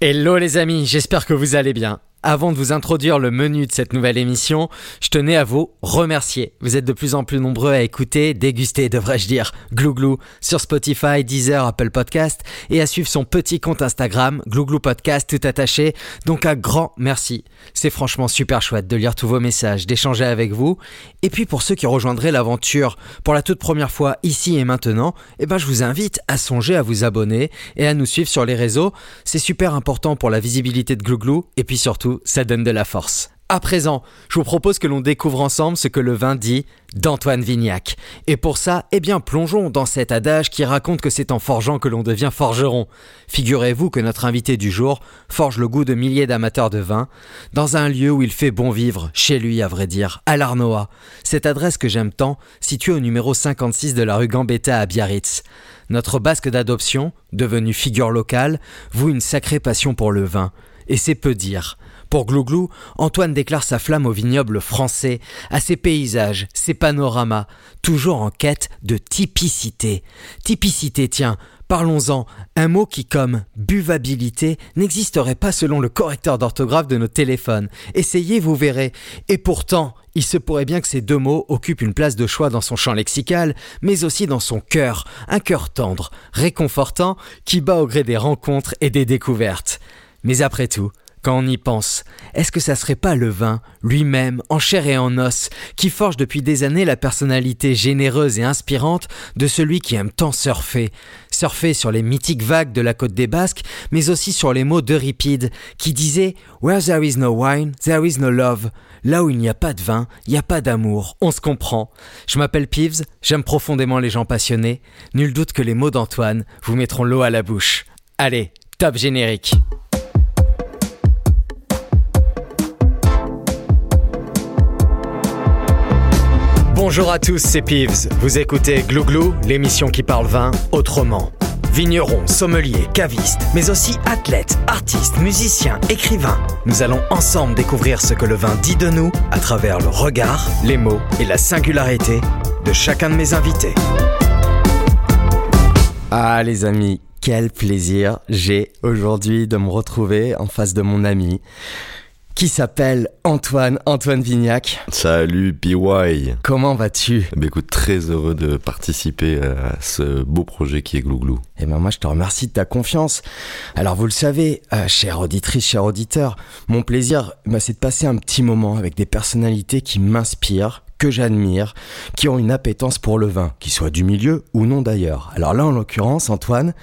Hello les amis, j'espère que vous allez bien. Avant de vous introduire le menu de cette nouvelle émission, je tenais à vous remercier. Vous êtes de plus en plus nombreux à écouter, déguster, devrais-je dire, Glouglou sur Spotify, Deezer, Apple Podcast et à suivre son petit compte Instagram, Glouglou Podcast tout attaché. Donc un grand merci. C'est franchement super chouette de lire tous vos messages, d'échanger avec vous. Et puis pour ceux qui rejoindraient l'aventure pour la toute première fois ici et maintenant, eh ben je vous invite à songer à vous abonner et à nous suivre sur les réseaux. C'est super important pour la visibilité de Glouglou et puis surtout ça donne de la force. À présent, je vous propose que l'on découvre ensemble ce que le vin dit d'Antoine Vignac. Et pour ça, eh bien, plongeons dans cet adage qui raconte que c'est en forgeant que l'on devient forgeron. Figurez-vous que notre invité du jour forge le goût de milliers d'amateurs de vin dans un lieu où il fait bon vivre, chez lui à vrai dire, à l'Arnoa. Cette adresse que j'aime tant, située au numéro 56 de la rue Gambetta à Biarritz. Notre basque d'adoption, devenu figure locale, voue une sacrée passion pour le vin. Et c'est peu dire. Pour Glouglou, Antoine déclare sa flamme au vignoble français, à ses paysages, ses panoramas, toujours en quête de typicité. Typicité, tiens, Parlons-en, un mot qui, comme buvabilité, n'existerait pas selon le correcteur d'orthographe de nos téléphones. Essayez, vous verrez. Et pourtant, il se pourrait bien que ces deux mots occupent une place de choix dans son champ lexical, mais aussi dans son cœur, un cœur tendre, réconfortant, qui bat au gré des rencontres et des découvertes. Mais après tout, quand on y pense, est-ce que ça serait pas le vin, lui-même, en chair et en os, qui forge depuis des années la personnalité généreuse et inspirante de celui qui aime tant surfer? Surfer sur les mythiques vagues de la côte des Basques, mais aussi sur les mots d'Euripide, qui disait Where there is no wine, there is no love. Là où il n'y a pas de vin, il n'y a pas d'amour, on se comprend. Je m'appelle Peeves, j'aime profondément les gens passionnés. Nul doute que les mots d'Antoine vous mettront l'eau à la bouche. Allez, top générique. Bonjour à tous, c'est Peeves. Vous écoutez Glouglou, l'émission qui parle vin autrement. Vignerons, sommeliers, cavistes, mais aussi athlètes, artistes, musiciens, écrivains. Nous allons ensemble découvrir ce que le vin dit de nous à travers le regard, les mots et la singularité de chacun de mes invités. Ah les amis, quel plaisir j'ai aujourd'hui de me retrouver en face de mon ami qui s'appelle Antoine, Antoine Vignac. Salut PY. Comment vas-tu? Bah écoute, très heureux de participer à ce beau projet qui est Glouglou. Eh ben moi je te remercie de ta confiance. Alors vous le savez, euh, chère auditrice, cher auditeur, mon plaisir bah, c'est de passer un petit moment avec des personnalités qui m'inspirent, que j'admire, qui ont une appétence pour le vin, qui soit du milieu ou non d'ailleurs. Alors là en l'occurrence Antoine,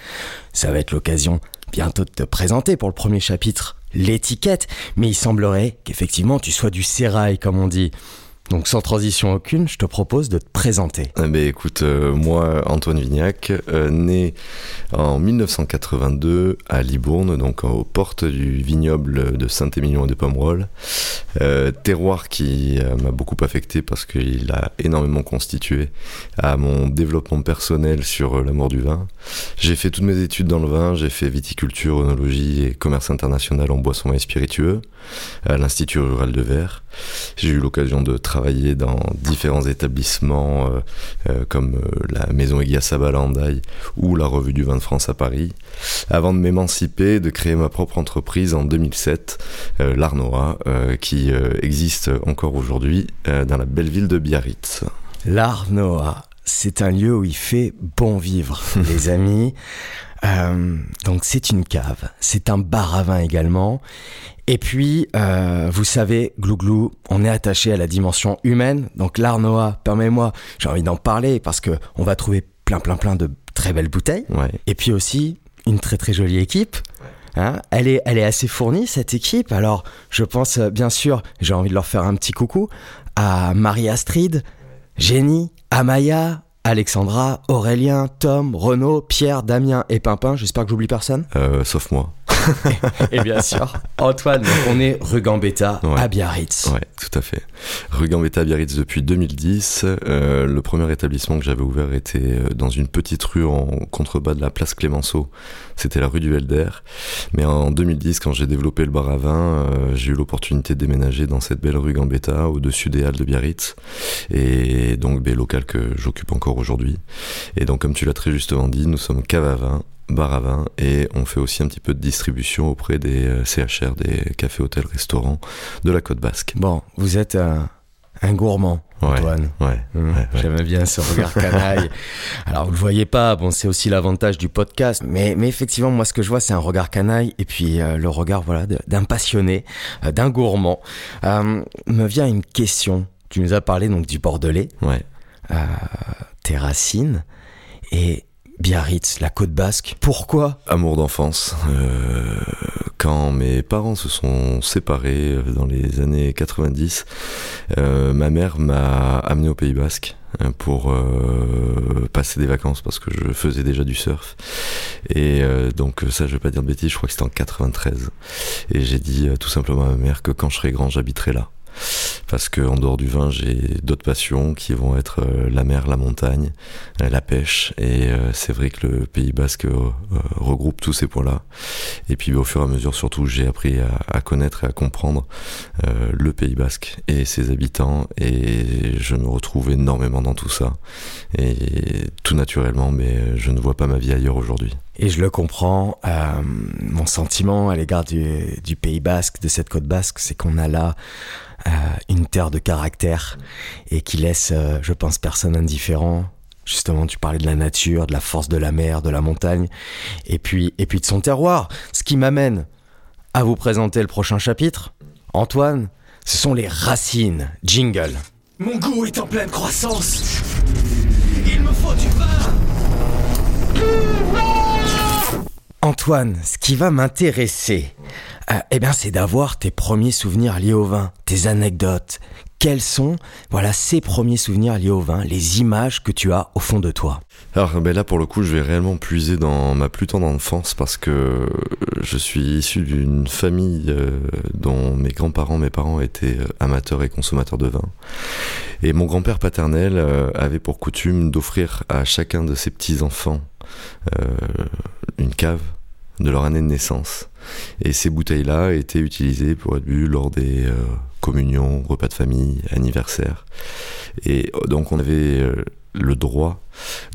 ça va être l'occasion bientôt de te présenter pour le premier chapitre l'étiquette, mais il semblerait qu'effectivement tu sois du sérail, comme on dit. Donc sans transition aucune, je te propose de te présenter. Eh ben, écoute, euh, moi Antoine Vignac, euh, né en 1982 à Libourne, donc aux portes du vignoble de Saint-Émilion et de Pomerol. Euh, terroir qui m'a beaucoup affecté parce qu'il a énormément constitué à mon développement personnel sur l'amour du vin. J'ai fait toutes mes études dans le vin, j'ai fait viticulture, onologie et commerce international en boissons et spiritueux à l'Institut rural de Verre. J'ai eu l'occasion de travailler dans différents établissements euh, euh, comme euh, la Maison Egia Sabalandaï ou la Revue du Vin de France à Paris, avant de m'émanciper, de créer ma propre entreprise en 2007, l'Arnoa, qui existe encore aujourd'hui dans la belle ville de Biarritz. L'Arnoa, c'est un lieu où il fait bon vivre, les amis. donc c'est une cave, c'est un bar à vin également. Et puis, euh, vous savez, Glouglou, on est attaché à la dimension humaine. Donc l'Arnoa, permets-moi, j'ai envie d'en parler parce que on va trouver plein, plein, plein de très belles bouteilles. Et puis aussi, une très, très jolie équipe. Hein elle, est, elle est assez fournie, cette équipe. Alors, je pense, euh, bien sûr, j'ai envie de leur faire un petit coucou à Marie-Astrid, Jenny, Amaya, Alexandra, Aurélien, Tom, Renaud, Pierre, Damien et Pimpin. J'espère que j'oublie personne. Euh, sauf moi. et bien sûr, Antoine, on est rue Gambetta à Biarritz. Ouais, tout à fait. Rue Gambetta à Biarritz depuis 2010. Euh, le premier établissement que j'avais ouvert était euh, dans une petite rue en contrebas de la place Clémenceau. C'était la rue du Helder. Mais en 2010, quand j'ai développé le bar à vin, j'ai eu l'opportunité de déménager dans cette belle rue Gambetta, au-dessus des Halles de Biarritz, et donc des local que j'occupe encore aujourd'hui. Et donc, comme tu l'as très justement dit, nous sommes cave à vin bar à vin et on fait aussi un petit peu de distribution auprès des euh, CHR, des cafés, hôtels, restaurants de la côte basque. Bon, vous êtes un, gourmand. Antoine. Ouais, hum, J'aime bien ce regard canaille. Alors vous le voyez pas, bon c'est aussi l'avantage du podcast, mais mais effectivement moi ce que je vois c'est un regard canaille et puis euh, le regard voilà d'un passionné, euh, d'un gourmand. me vient une question. Tu nous as parlé donc du bordelais. Ouais. tes racines et La côte basque. Pourquoi? Amour d'enfance. Euh, quand mes parents se sont séparés euh, dans les années 90, euh, ma mère m'a amené au Pays basque pour passer des vacances parce que je faisais déjà du surf. Et donc ça, je vais pas dire de bêtises, je crois que c'était en 93. Et j'ai dit tout simplement à ma mère que quand je serai grand, j'habiterai là parce qu'en dehors du vin, j'ai d'autres passions qui vont être euh, la mer, la montagne, euh, la pêche. Et euh, c'est vrai que le Pays Basque regroupe tous ces points-là. Et puis au fur et à mesure, surtout, j'ai appris à, connaître et à comprendre le Pays Basque et ses habitants. Et je me retrouve énormément dans tout ça. Et tout naturellement, mais je ne vois pas ma vie ailleurs aujourd'hui. Et je le comprends. mon sentiment à l'égard du, du Pays Basque, de cette côte basque, c'est qu'on a là euh, une terre de caractère et qui laisse, euh, je pense, personne indifférent. Justement, tu parlais de la nature, de la force de la mer, de la montagne, et puis, de son terroir. Ce qui m'amène à vous présenter le prochain chapitre. Antoine, ce sont les racines. Jingle. Mon goût est en pleine croissance. Il me faut du vin. Antoine, ce qui va m'intéresser, euh, eh bien, c'est d'avoir tes premiers souvenirs liés au vin, tes anecdotes. Quels sont, voilà, ces premiers souvenirs liés au vin, les images que tu as au fond de toi? Alors, ben là, pour le coup, je vais réellement puiser dans ma plus tendre enfance parce que je suis issu d'une famille euh, dont mes grands-parents, mes parents étaient euh, amateurs et consommateurs de vin. Et mon grand-père paternel avait pour coutume d'offrir à chacun de ses petits-enfants une cave de leur année de naissance. Et ces bouteilles-là étaient utilisées pour être bues lors des euh, communions, repas de famille, anniversaires. Et euh, donc on avait euh, le droit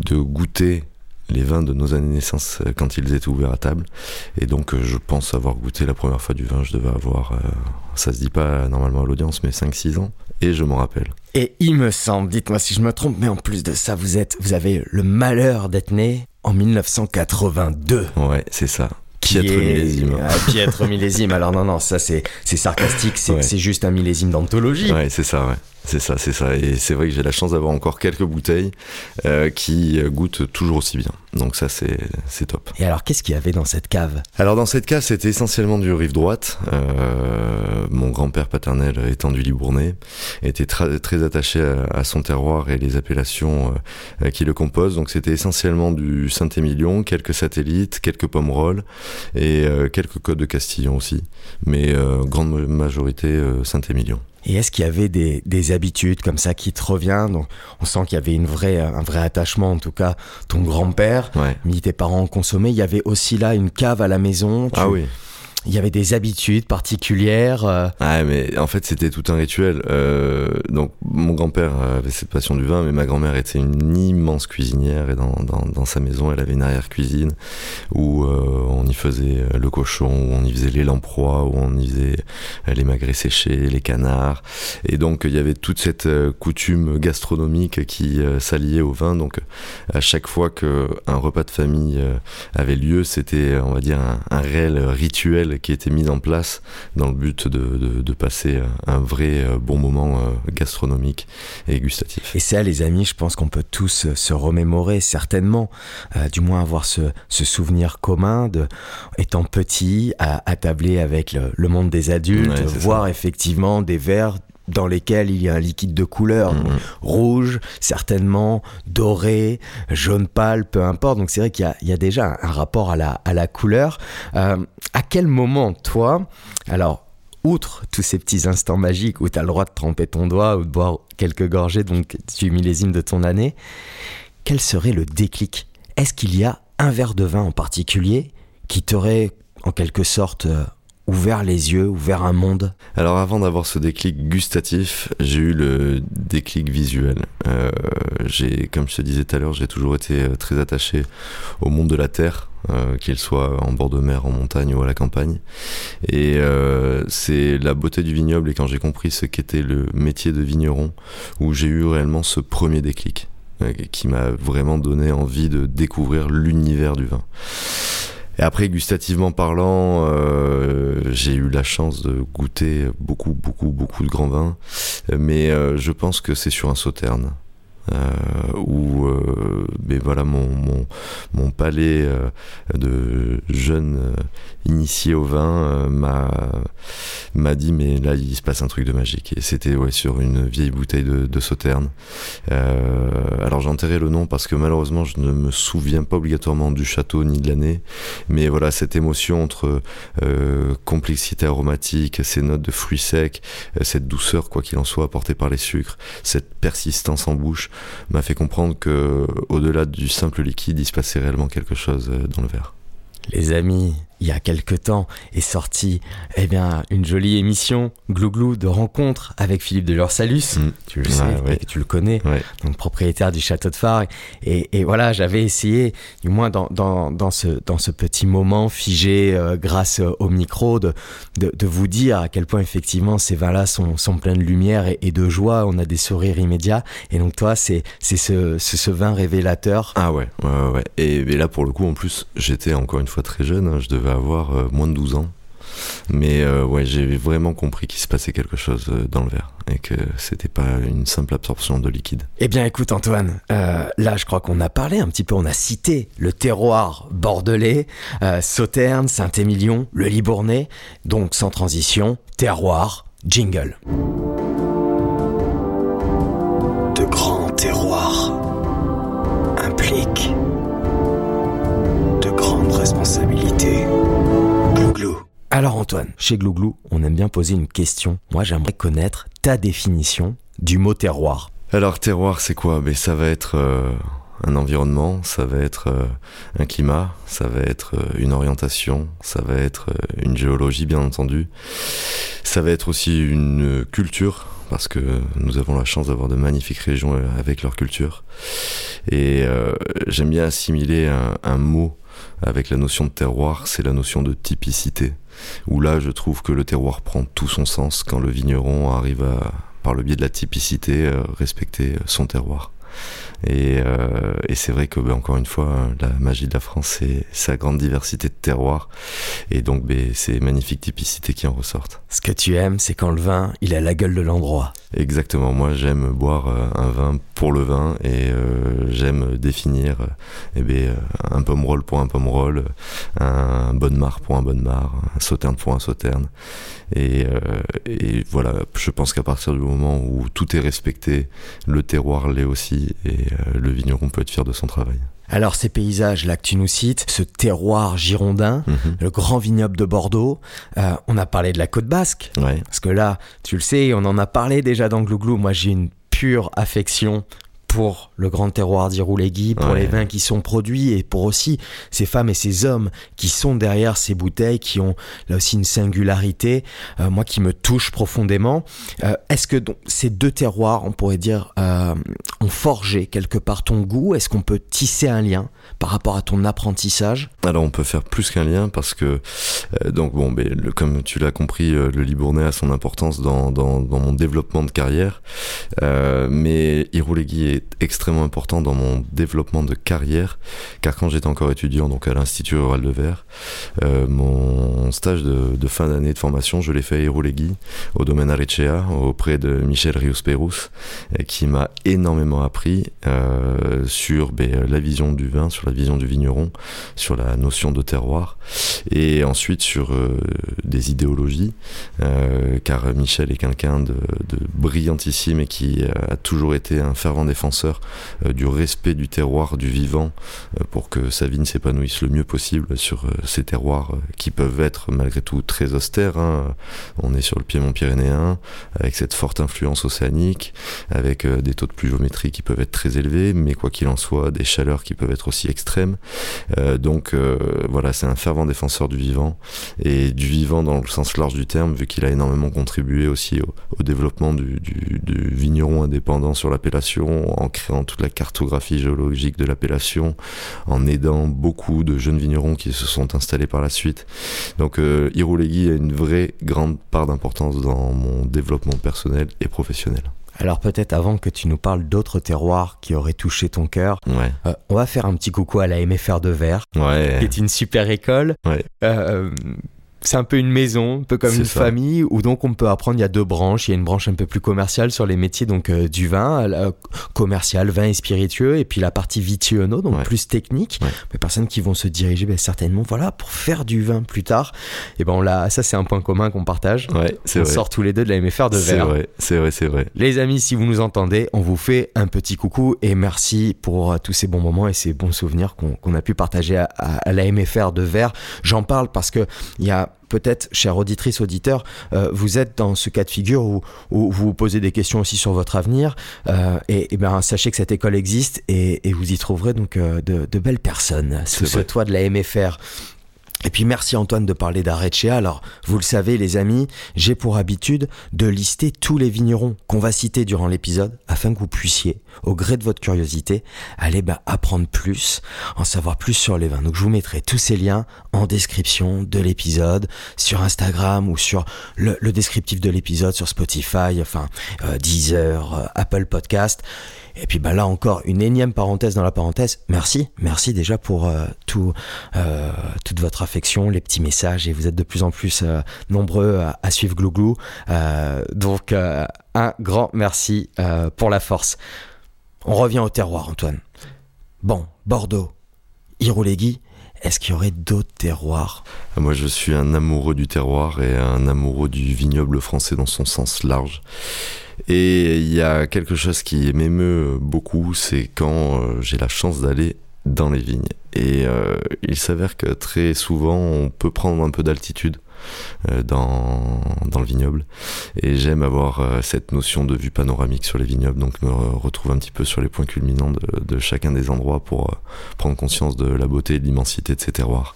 de goûter les vins de nos années de naissance quand ils étaient ouverts à table. Et donc je pense avoir goûté la première fois du vin, je devais avoir, ça se dit pas normalement à l'audience, mais 5-6 ans. Et je m'en rappelle. Et il me semble, dites-moi si je me trompe, mais en plus de ça, vous êtes, vous avez le malheur d'être né en 1982. Ouais, c'est ça. Piètre millésime. Ah, piètre millésime. Alors non, non, ça c'est sarcastique, c'est juste un millésime d'anthologie. Ouais, c'est ça, ouais. C'est ça, c'est ça. Et c'est vrai que j'ai la chance d'avoir encore quelques bouteilles euh, qui goûtent toujours aussi bien. Donc ça, c'est top. Et alors, qu'est-ce qu'il y avait dans cette cave? Alors dans cette cave, c'était essentiellement du rive droite. Euh, mon grand-père paternel étant du Libournais, était très, très attaché à, son terroir et les appellations euh, qui le composent. Donc c'était essentiellement du Saint-Émilion, quelques satellites, quelques pommerolles et quelques côtes de Castillon aussi. Mais grande majorité Saint-Émilion. Et est-ce qu'il y avait des, des, habitudes comme ça qui te reviennent Donc, on sent qu'il y avait une vraie, un vrai attachement, en tout cas, ton grand-père, ouais. tes parents consommaient. Il y avait aussi là une cave à la maison. Ah oui il y avait des habitudes particulières. Ah, mais en fait, c'était tout un rituel. Euh, donc, mon grand-père avait cette passion du vin, mais ma grand-mère était une immense cuisinière et dans, dans, sa maison, elle avait une arrière-cuisine où euh, on y faisait le cochon, où on y faisait les lamproies, où on y faisait les magrets séchés, les canards. Et donc, il y avait toute cette coutume gastronomique qui s'alliait au vin. Donc, à chaque fois qu'un repas de famille avait lieu, c'était, on va dire, un réel rituel qui était mise en place dans le but de, de, passer un vrai euh, bon moment euh, gastronomique et gustatif. Et ça, les amis, je pense qu'on peut tous se remémorer certainement, euh, du moins avoir ce, ce, souvenir commun de, étant petit, à, tabler avec le, monde des adultes, voir effectivement des verres dans lesquels il y a un liquide de couleur mm-hmm. rouge, certainement doré, jaune pâle, peu importe. Donc c'est vrai qu'il y, y, a déjà un, rapport à la, à la couleur. Euh, à quel moment, toi, alors, outre tous ces petits instants magiques où tu as le droit de tremper ton doigt ou de boire quelques gorgées, donc tu millésime de ton année, quel serait le déclic? Est-ce qu'il y a un verre de vin en particulier qui t'aurait en quelque sorte ouvert les yeux, ouvert un monde Alors avant d'avoir ce déclic gustatif, j'ai eu le déclic visuel. Euh, j'ai, comme je te disais tout à l'heure, j'ai toujours été euh, très attaché au monde de la terre, euh, qu'il soit en bord de mer, en montagne ou à la campagne. Et euh, c'est la beauté du vignoble et quand j'ai compris ce qu'était le métier de vigneron, où j'ai eu réellement ce premier déclic euh, qui m'a vraiment donné envie de découvrir l'univers du vin. Et après, gustativement parlant, euh, j'ai eu la chance de goûter beaucoup, beaucoup, beaucoup de grands vins. Mais euh, je pense que c'est sur un sauterne. Euh, où euh, mais voilà mon, mon, mon palais euh, de jeune euh, initié au vin m'a dit mais là il se passe un truc de magique. Et c'était ouais sur une vieille bouteille de, de sauterne. Alors j'ai enterré le nom parce que malheureusement je ne me souviens pas obligatoirement du château ni de l'année. Mais voilà cette émotion entre complexité aromatique ces notes de fruits secs cette douceur quoi qu'il en soit apportée par les sucres cette persistance en bouche m'a fait comprendre que au-delà du simple liquide, il se passait réellement quelque chose euh, dans le verre. Les amis, il y a quelque temps est sortie eh bien, une jolie émission Glouglou de rencontre avec Philippe de Lursalus. Mmh. Tu le sais, ouais. tu le connais, ouais. donc propriétaire du château de Phare. Et, et voilà, j'avais essayé, du moins dans, dans, dans, ce, dans ce petit moment figé euh, grâce au micro, de, de, de, vous dire à quel point effectivement ces vins-là sont, sont pleins de lumière et, et, de joie. On a des sourires immédiats. Et donc toi, c'est ce, ce, ce vin révélateur. Ah ouais, ouais, ouais. Et, et là, pour le coup, en plus, j'étais encore une fois très jeune. Hein, je devais avoir euh, moins de 12 ans. Mais euh, ouais, j'ai vraiment compris qu'il se passait quelque chose euh, dans le verre et que c'était pas une simple absorption de liquide. Eh bien, écoute Antoine, là, je crois qu'on a parlé un petit peu, on a cité le terroir bordelais, euh, Sauternes, Saint-Émilion, le Libournais. Donc, sans transition, terroir, jingle. Alors Antoine, chez Glouglou, on aime bien poser une question. Moi, j'aimerais connaître ta définition du mot terroir. Alors terroir, c'est quoi? Ça va être euh, un environnement, ça va être euh, un climat, ça va être euh, une orientation, ça va être une géologie, bien entendu. Ça va être aussi une culture, parce que nous avons la chance d'avoir de magnifiques régions avec leur culture. Et j'aime bien assimiler un mot avec la notion de terroir, c'est la notion de typicité où là je trouve que le terroir prend tout son sens quand le vigneron arrive à, par le biais de la typicité, euh, respecter son terroir. Et, euh, et c'est vrai que, ben, encore une fois, la magie de la France, c'est sa grande diversité de terroirs. Et donc, ben, ces magnifiques typicités qui en ressortent. Ce que tu aimes, c'est quand le vin, il a la gueule de l'endroit. Exactement. Moi, j'aime boire euh, un vin pour le vin et euh, j'aime définir eh ben, un pomme-roll pour un pomme-roll, un bonne mare pour un bonne mare, un sauterne pour un sauterne. Et, euh, et voilà, je pense qu'à partir du moment où tout est respecté, le terroir l'est aussi et euh, le vigneron peut être fier de son travail. Alors ces paysages-là que tu nous cites, ce terroir girondin, Mhm. le grand vignoble de Bordeaux, euh, on a parlé de la côte basque, Ouais. parce que là, tu le sais, on en a parlé déjà dans Glouglou, moi j'ai une pure affection pour le grand terroir d'Irouléguy, pour Ouais. les vins qui sont produits et pour aussi ces femmes et ces hommes qui sont derrière ces bouteilles, qui ont là aussi une singularité, euh, moi qui me touche profondément. Euh, Est-ce que donc, ces deux terroirs, on pourrait dire, euh, ont forgé quelque part ton goût? Est-ce qu'on peut tisser un lien par rapport à ton apprentissage? Alors on peut faire plus qu'un lien parce que donc bon, le, comme tu l'as compris, le Libournais a son importance dans, dans, dans mon développement de carrière, mais Irouléguy est extrêmement important dans mon développement de carrière, car quand j'étais encore étudiant donc à l'Institut rural de Verre, euh, mon stage de, fin d'année de formation, je l'ai fait à Irouléguy, au domaine Arecea, auprès de Michel Rius-Pérouse, euh, qui m'a énormément appris euh, sur ben, la vision du vin, sur la vision du vigneron, sur la notion de terroir, et ensuite sur des idéologies, car Michel est quelqu'un de brillantissime et qui a toujours été un fervent défenseur défenseur du respect du terroir, du vivant, pour que sa vigne s'épanouisse le mieux possible sur ces terroirs qui peuvent être malgré tout très austères. Hein. On est sur le piémont pyrénéen, avec cette forte influence océanique, avec des taux de pluviométrie qui peuvent être très élevés, mais quoi qu'il en soit, des chaleurs qui peuvent être aussi extrêmes. donc voilà, c'est un fervent défenseur du vivant, et du vivant dans le sens large du terme, vu qu'il a énormément contribué aussi au, développement du, vigneron indépendant sur l'appellation, en créant toute la cartographie géologique de l'appellation, en aidant beaucoup de jeunes vignerons qui se sont installés par la suite. Donc euh, a une vraie grande part d'importance dans mon développement personnel et professionnel. Alors peut-être avant que tu nous parles d'autres terroirs qui auraient touché ton cœur, euh, on va faire un petit coucou à la MFR de Verre, qui est une super école. Euh, c'est un peu une maison, un peu comme une famille, où donc on peut apprendre. Il y a deux branches. Il y a une branche un peu plus commerciale sur les métiers donc euh, du vin, commercial, vin et spiritueux, et puis la partie vitiono, donc plus technique. Les personnes qui vont se diriger ben, certainement, voilà, pour faire du vin plus tard. Et ben là, ça c'est un point commun qu'on partage. Ouais, on sort tous les deux de la MFR de verre. C'est vrai, c'est vrai, c'est vrai. Les amis, si vous nous entendez, on vous fait un petit coucou et merci pour euh, tous ces bons moments et ces bons souvenirs qu'on a pu partager à, à la MFR de verre. J'en parle parce que il y a peut-être, chère auditrice, auditeur, euh, vous êtes dans ce cas de figure où, vous vous posez des questions aussi sur votre avenir. Euh, et, ben, sachez que cette école existe et, vous y trouverez donc euh, de, belles personnes sous ce toit de la MFR. Et puis merci Antoine de parler d'Arecea. Alors, vous le savez les amis, j'ai pour habitude de lister tous les vignerons qu'on va citer durant l'épisode afin que vous puissiez, au gré de votre curiosité, aller bah, apprendre plus, en savoir plus sur les vins. Donc je vous mettrai tous ces liens en description de l'épisode, sur Instagram ou sur le, descriptif de l'épisode sur Spotify, enfin euh, Deezer, euh, Apple Podcast. Et puis bah là encore, une énième parenthèse dans la parenthèse. Merci, merci déjà pour euh, euh, toute votre affection, les petits messages, et vous êtes de plus en plus euh, nombreux à, suivre Glouglou. donc un grand merci pour la force. On revient au terroir, Antoine. Bon, Bordeaux, Iroulegui, est-ce qu'il y aurait d'autres terroirs? Moi, je suis un amoureux du terroir et un amoureux du vignoble français dans son sens large. Et il y a quelque chose qui m'émeut beaucoup, c'est quand euh, j'ai la chance d'aller dans les vignes. Et euh, il s'avère que très souvent, on peut prendre un peu d'altitude. Euh, dans, le vignoble. Et j'aime avoir cette notion de vue panoramique sur les vignobles donc me retrouve un petit peu sur les points culminants de, de chacun des endroits pour prendre conscience de la beauté et de l'immensité de ces terroirs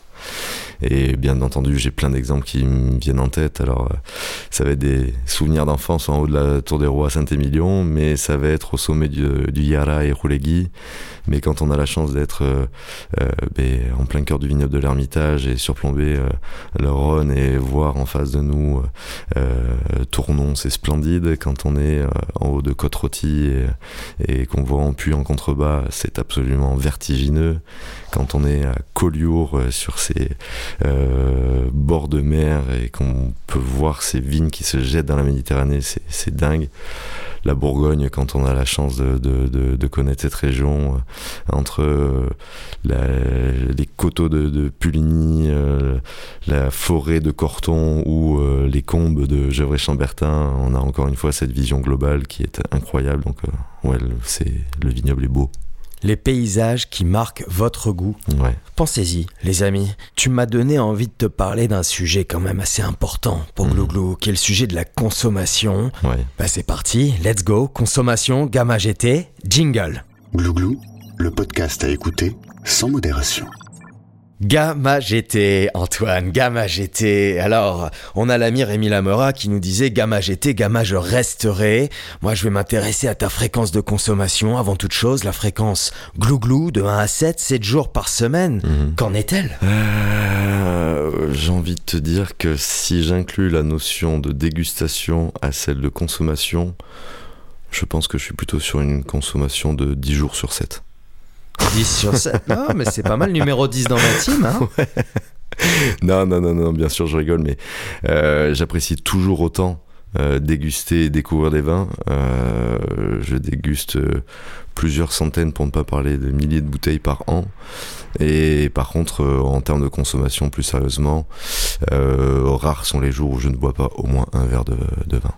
et bien entendu, j'ai plein d'exemples qui me viennent en tête. Alors, euh, ça va être des souvenirs d'enfance en haut de la Tour des Rois à Saint-Émilion, mais ça va être au sommet du, du Yara et Roulegui. Mais quand on a la chance d'être euh, euh ben, en plein cœur du vignoble de l'Ermitage et surplomber euh, le Rhône et voir en face de nous Tournon, c'est splendide. Quand on est en haut de côte et, et qu'on voit en puits en contrebas, c'est absolument vertigineux. Quand on est à Collioure sur ces euh, bord de mer et qu'on peut voir ces vignes qui se jettent dans la Méditerranée, c'est dingue. La Bourgogne, quand on a la chance de, connaître cette région, euh, entre euh, les coteaux de, Puligny, la forêt de Corton ou les combes de Gevrey-Chambertin, on a encore une fois cette vision globale qui est incroyable. Donc, ouais, le vignoble est beau les paysages qui marquent votre goût. Pensez-y, les amis. Tu m'as donné envie de te parler d'un sujet quand même assez important pour mmh. Glouglou, qui est le sujet de la consommation. Bah c'est parti, let's go, consommation, gamma GT, jingle. Glouglou, le podcast à écouter sans modération. Gamma GT, Antoine, Gamma GT. Alors, on a l'ami Rémi Lamera qui nous disait Gamma GT, Gamma je resterai. Moi, je vais m'intéresser à ta fréquence de consommation. Avant toute chose, la fréquence glouglou de 1 à 7, 7 jours par semaine. Mhm. Qu'en est-elle? Euh, J'ai envie de te dire que si j'inclus la notion de dégustation à celle de consommation, je pense que je suis plutôt sur une consommation de 10 jours sur 7. 10 sur 7. Non, mais c'est pas mal, numéro 10 dans ma team. Hein. Non, non, non, non, bien sûr, je rigole, mais euh, j'apprécie toujours autant euh, déguster et découvrir des vins. Euh, je déguste plusieurs centaines, pour ne pas parler de milliers de bouteilles par an. Et par contre, en termes de consommation, plus sérieusement, rares sont les jours où je ne bois pas au moins un verre de, de vin.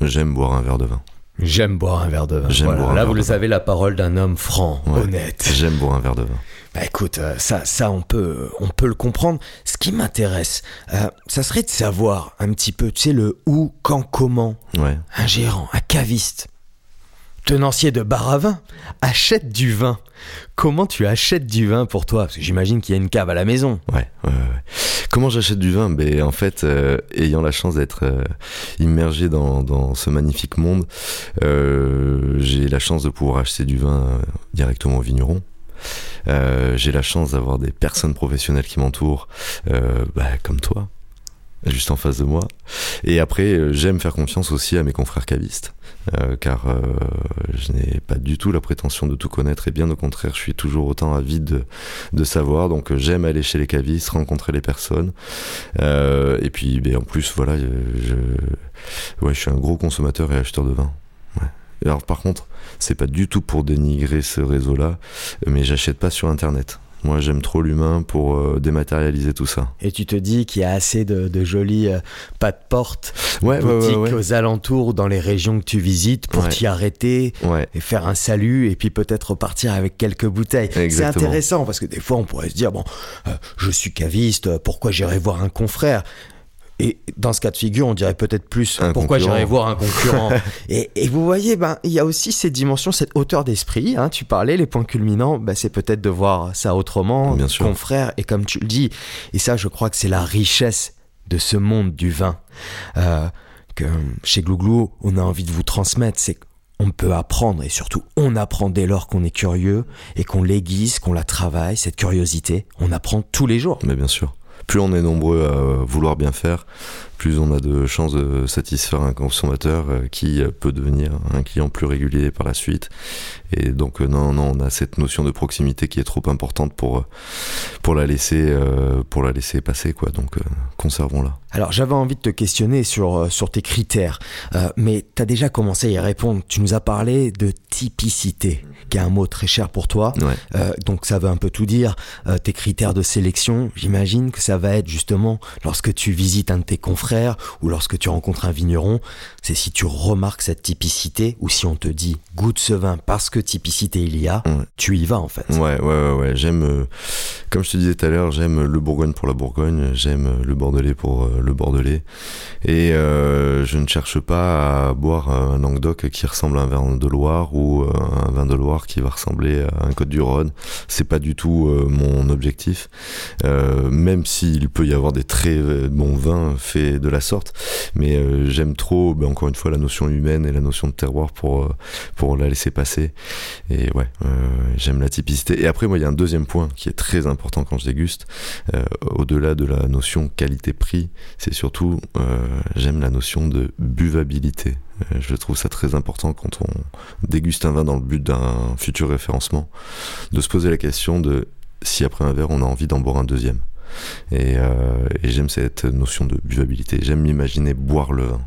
J'aime boire un verre de vin. J'aime boire un verre de vin. Voilà, boire Là, vous de avez la parole d'un homme franc, Ouais. honnête. J'aime boire un verre de vin. Bah écoute, euh, ça, ça on peut, on peut le comprendre. Ce qui m'intéresse, euh, ça serait de savoir un petit peu, tu sais, le où, quand, comment. Ouais. Un gérant, un caviste, tenancier de bar à vin, achète du vin. Comment tu achètes du vin pour toi? Parce que j'imagine qu'il y a une cave à la maison. Ouais, ouais, ouais. Comment j'achète du vin? Ben en fait, euh, ayant la chance d'être euh, immergé dans, ce magnifique monde, euh, j'ai la chance de pouvoir acheter du vin directement au vigneron. J'ai la chance d'avoir des personnes professionnelles qui m'entourent, bah, comme toi, juste en face de moi. Et après, euh, j'aime faire confiance aussi à mes confrères cavistes, euh, car euh, je n'ai pas du tout la prétention de tout connaître, et bien au contraire, je suis toujours autant avide de, de savoir. Donc euh, j'aime aller chez les cavistes, rencontrer les personnes. Euh, et puis ben, en plus, voilà, euh, je, ouais, je suis un gros consommateur et acheteur de vin. Ouais. Alors par contre, c'est pas du tout pour dénigrer ce réseau-là, mais j'achète pas sur Internet. Moi, j'aime trop l'humain pour euh, dématérialiser tout ça. Et tu te dis qu'il y a assez de, de jolis euh, pas de porte, Ouais, boutiques ouais, ouais. aux alentours dans les régions que tu visites pour t'y arrêter et faire un salut et puis peut-être repartir avec quelques bouteilles. C'est intéressant parce que des fois on pourrait se dire bon, euh, je suis caviste, pourquoi j'irai voir un confrère? Et dans ce cas de figure, on dirait peut-être plus Un pourquoi concurrent. j'irai voir un concurrent. et, et vous voyez, ben il y a aussi cette dimension, cette hauteur d'esprit. Hein, tu parlais, les points culminants, ben, c'est peut-être de voir ça autrement, Bien sûr. confrère. Et comme tu le dis, et ça, je crois que c'est la richesse de ce monde du vin euh, que chez Glouglou, on a envie de vous transmettre. C'est on peut apprendre et surtout on apprend dès lors qu'on est curieux et qu'on l'aiguise, qu'on la travaille, cette curiosité, on apprend tous les jours. mais bien sûr. Plus on est nombreux à vouloir bien faire, plus on a de chances de satisfaire un consommateur euh, qui peut devenir un client plus régulier par la suite. Et donc euh, non, non, on a cette notion de proximité qui est trop importante pour euh, pour la laisser pour la laisser passer quoi. Donc conservons-la. Alors j'avais envie de te questionner sur, sur tes critères, euh, mais tu as déjà commencé à y répondre. Tu nous as parlé de typicité, qui est un mot très cher pour toi. Ouais. Euh, donc ça veut un peu tout dire. Euh, tes critères de sélection, j'imagine que ça va être justement lorsque tu visites un de tes confrères ou lorsque tu rencontres un vigneron, c'est si tu remarques cette typicité ou si on te dit goûte ce vin parce que typicité il y a, Ouais. tu y vas en fait. Ouais, ouais, ouais, ouais. J'aime, euh, comme je te disais tout à l'heure, j'aime le Bourgogne pour la Bourgogne, j'aime le Bordelais pour euh, le Bordelais. Et euh, je ne cherche pas à boire un Languedoc qui ressemble à un vin de Loire ou euh, un vin de Loire qui va ressembler à un Côte du Rhône. C'est pas du tout euh, mon objectif. Euh, même s'il peut y avoir des très euh, bons vins faits de la sorte. Mais euh, j'aime trop, ben, encore une fois, la notion humaine et la notion de terroir pour, euh, pour la laisser passer. Et ouais, euh, j'aime la typicité. Et après, moi, il y a un deuxième point qui est très important quand je déguste. Au-delà de la notion qualité-prix, c'est surtout, j'aime la notion de buvabilité. Je trouve ça très important quand on déguste un vin dans le but d'un futur référencement, de se poser la question de si après un verre, on a envie d'en boire un deuxième. Et, euh, et j'aime cette notion de buvabilité. J'aime m'imaginer boire le vin.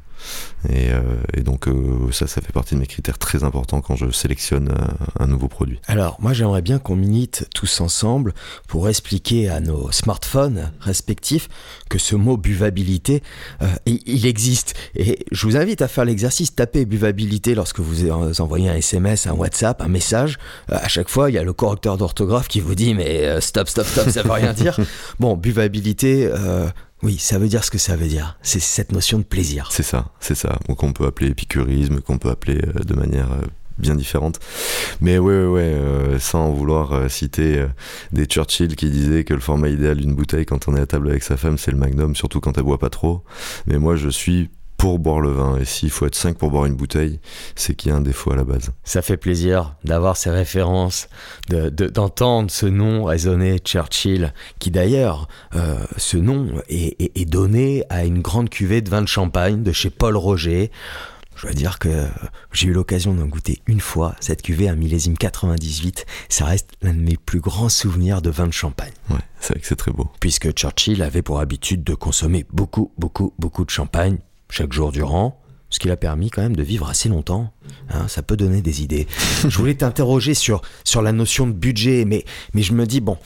Et, euh, et donc euh, ça, ça fait partie de mes critères très importants quand je sélectionne un, un nouveau produit. Alors, moi, j'aimerais bien qu'on milite tous ensemble pour expliquer à nos smartphones respectifs que ce mot buvabilité, euh, il, existe. Et je vous invite à faire l'exercice. Tapez buvabilité lorsque vous envoyez un SMS, un WhatsApp, un message. Euh, à chaque fois, il y a le correcteur d'orthographe qui vous dit mais euh, stop, stop, stop, ça veut rien dire. Bon, buvabilité. euh, oui, ça veut dire ce que ça veut dire. C'est cette notion de plaisir. C'est ça, c'est ça. Qu'on peut appeler épicurisme, qu'on peut appeler euh, de manière euh, bien différente. Mais ouais, ouais, ouais, euh, sans vouloir euh, citer des Churchill qui disaient que le format idéal d'une bouteille quand on est à table avec sa femme, c'est le magnum, surtout quand elle boit pas trop. Mais moi, je suis pour boire le vin. Et s'il faut être 5 pour boire une bouteille, c'est qu'il y a un défaut à la base. Ça fait plaisir d'avoir ces références, de- de- d'entendre ce nom résonner, Churchill, qui d'ailleurs, euh, ce nom est, est- est donné à une grande cuvée de vin de champagne de chez Paul Roger. Je dois dire que j'ai eu l'occasion d'en goûter une fois. Cette cuvée, un millésime 98, ça reste l'un de mes plus grands souvenirs de vin de champagne. Ouais, c'est vrai que c'est très beau. Puisque Churchill avait pour habitude de consommer beaucoup, beaucoup, beaucoup de champagne chaque jour durant, ce qui l'a permis quand même de vivre assez longtemps. Hein, ça peut donner des idées. je voulais t'interroger sur, sur la notion de budget, mais, mais je me dis, bon,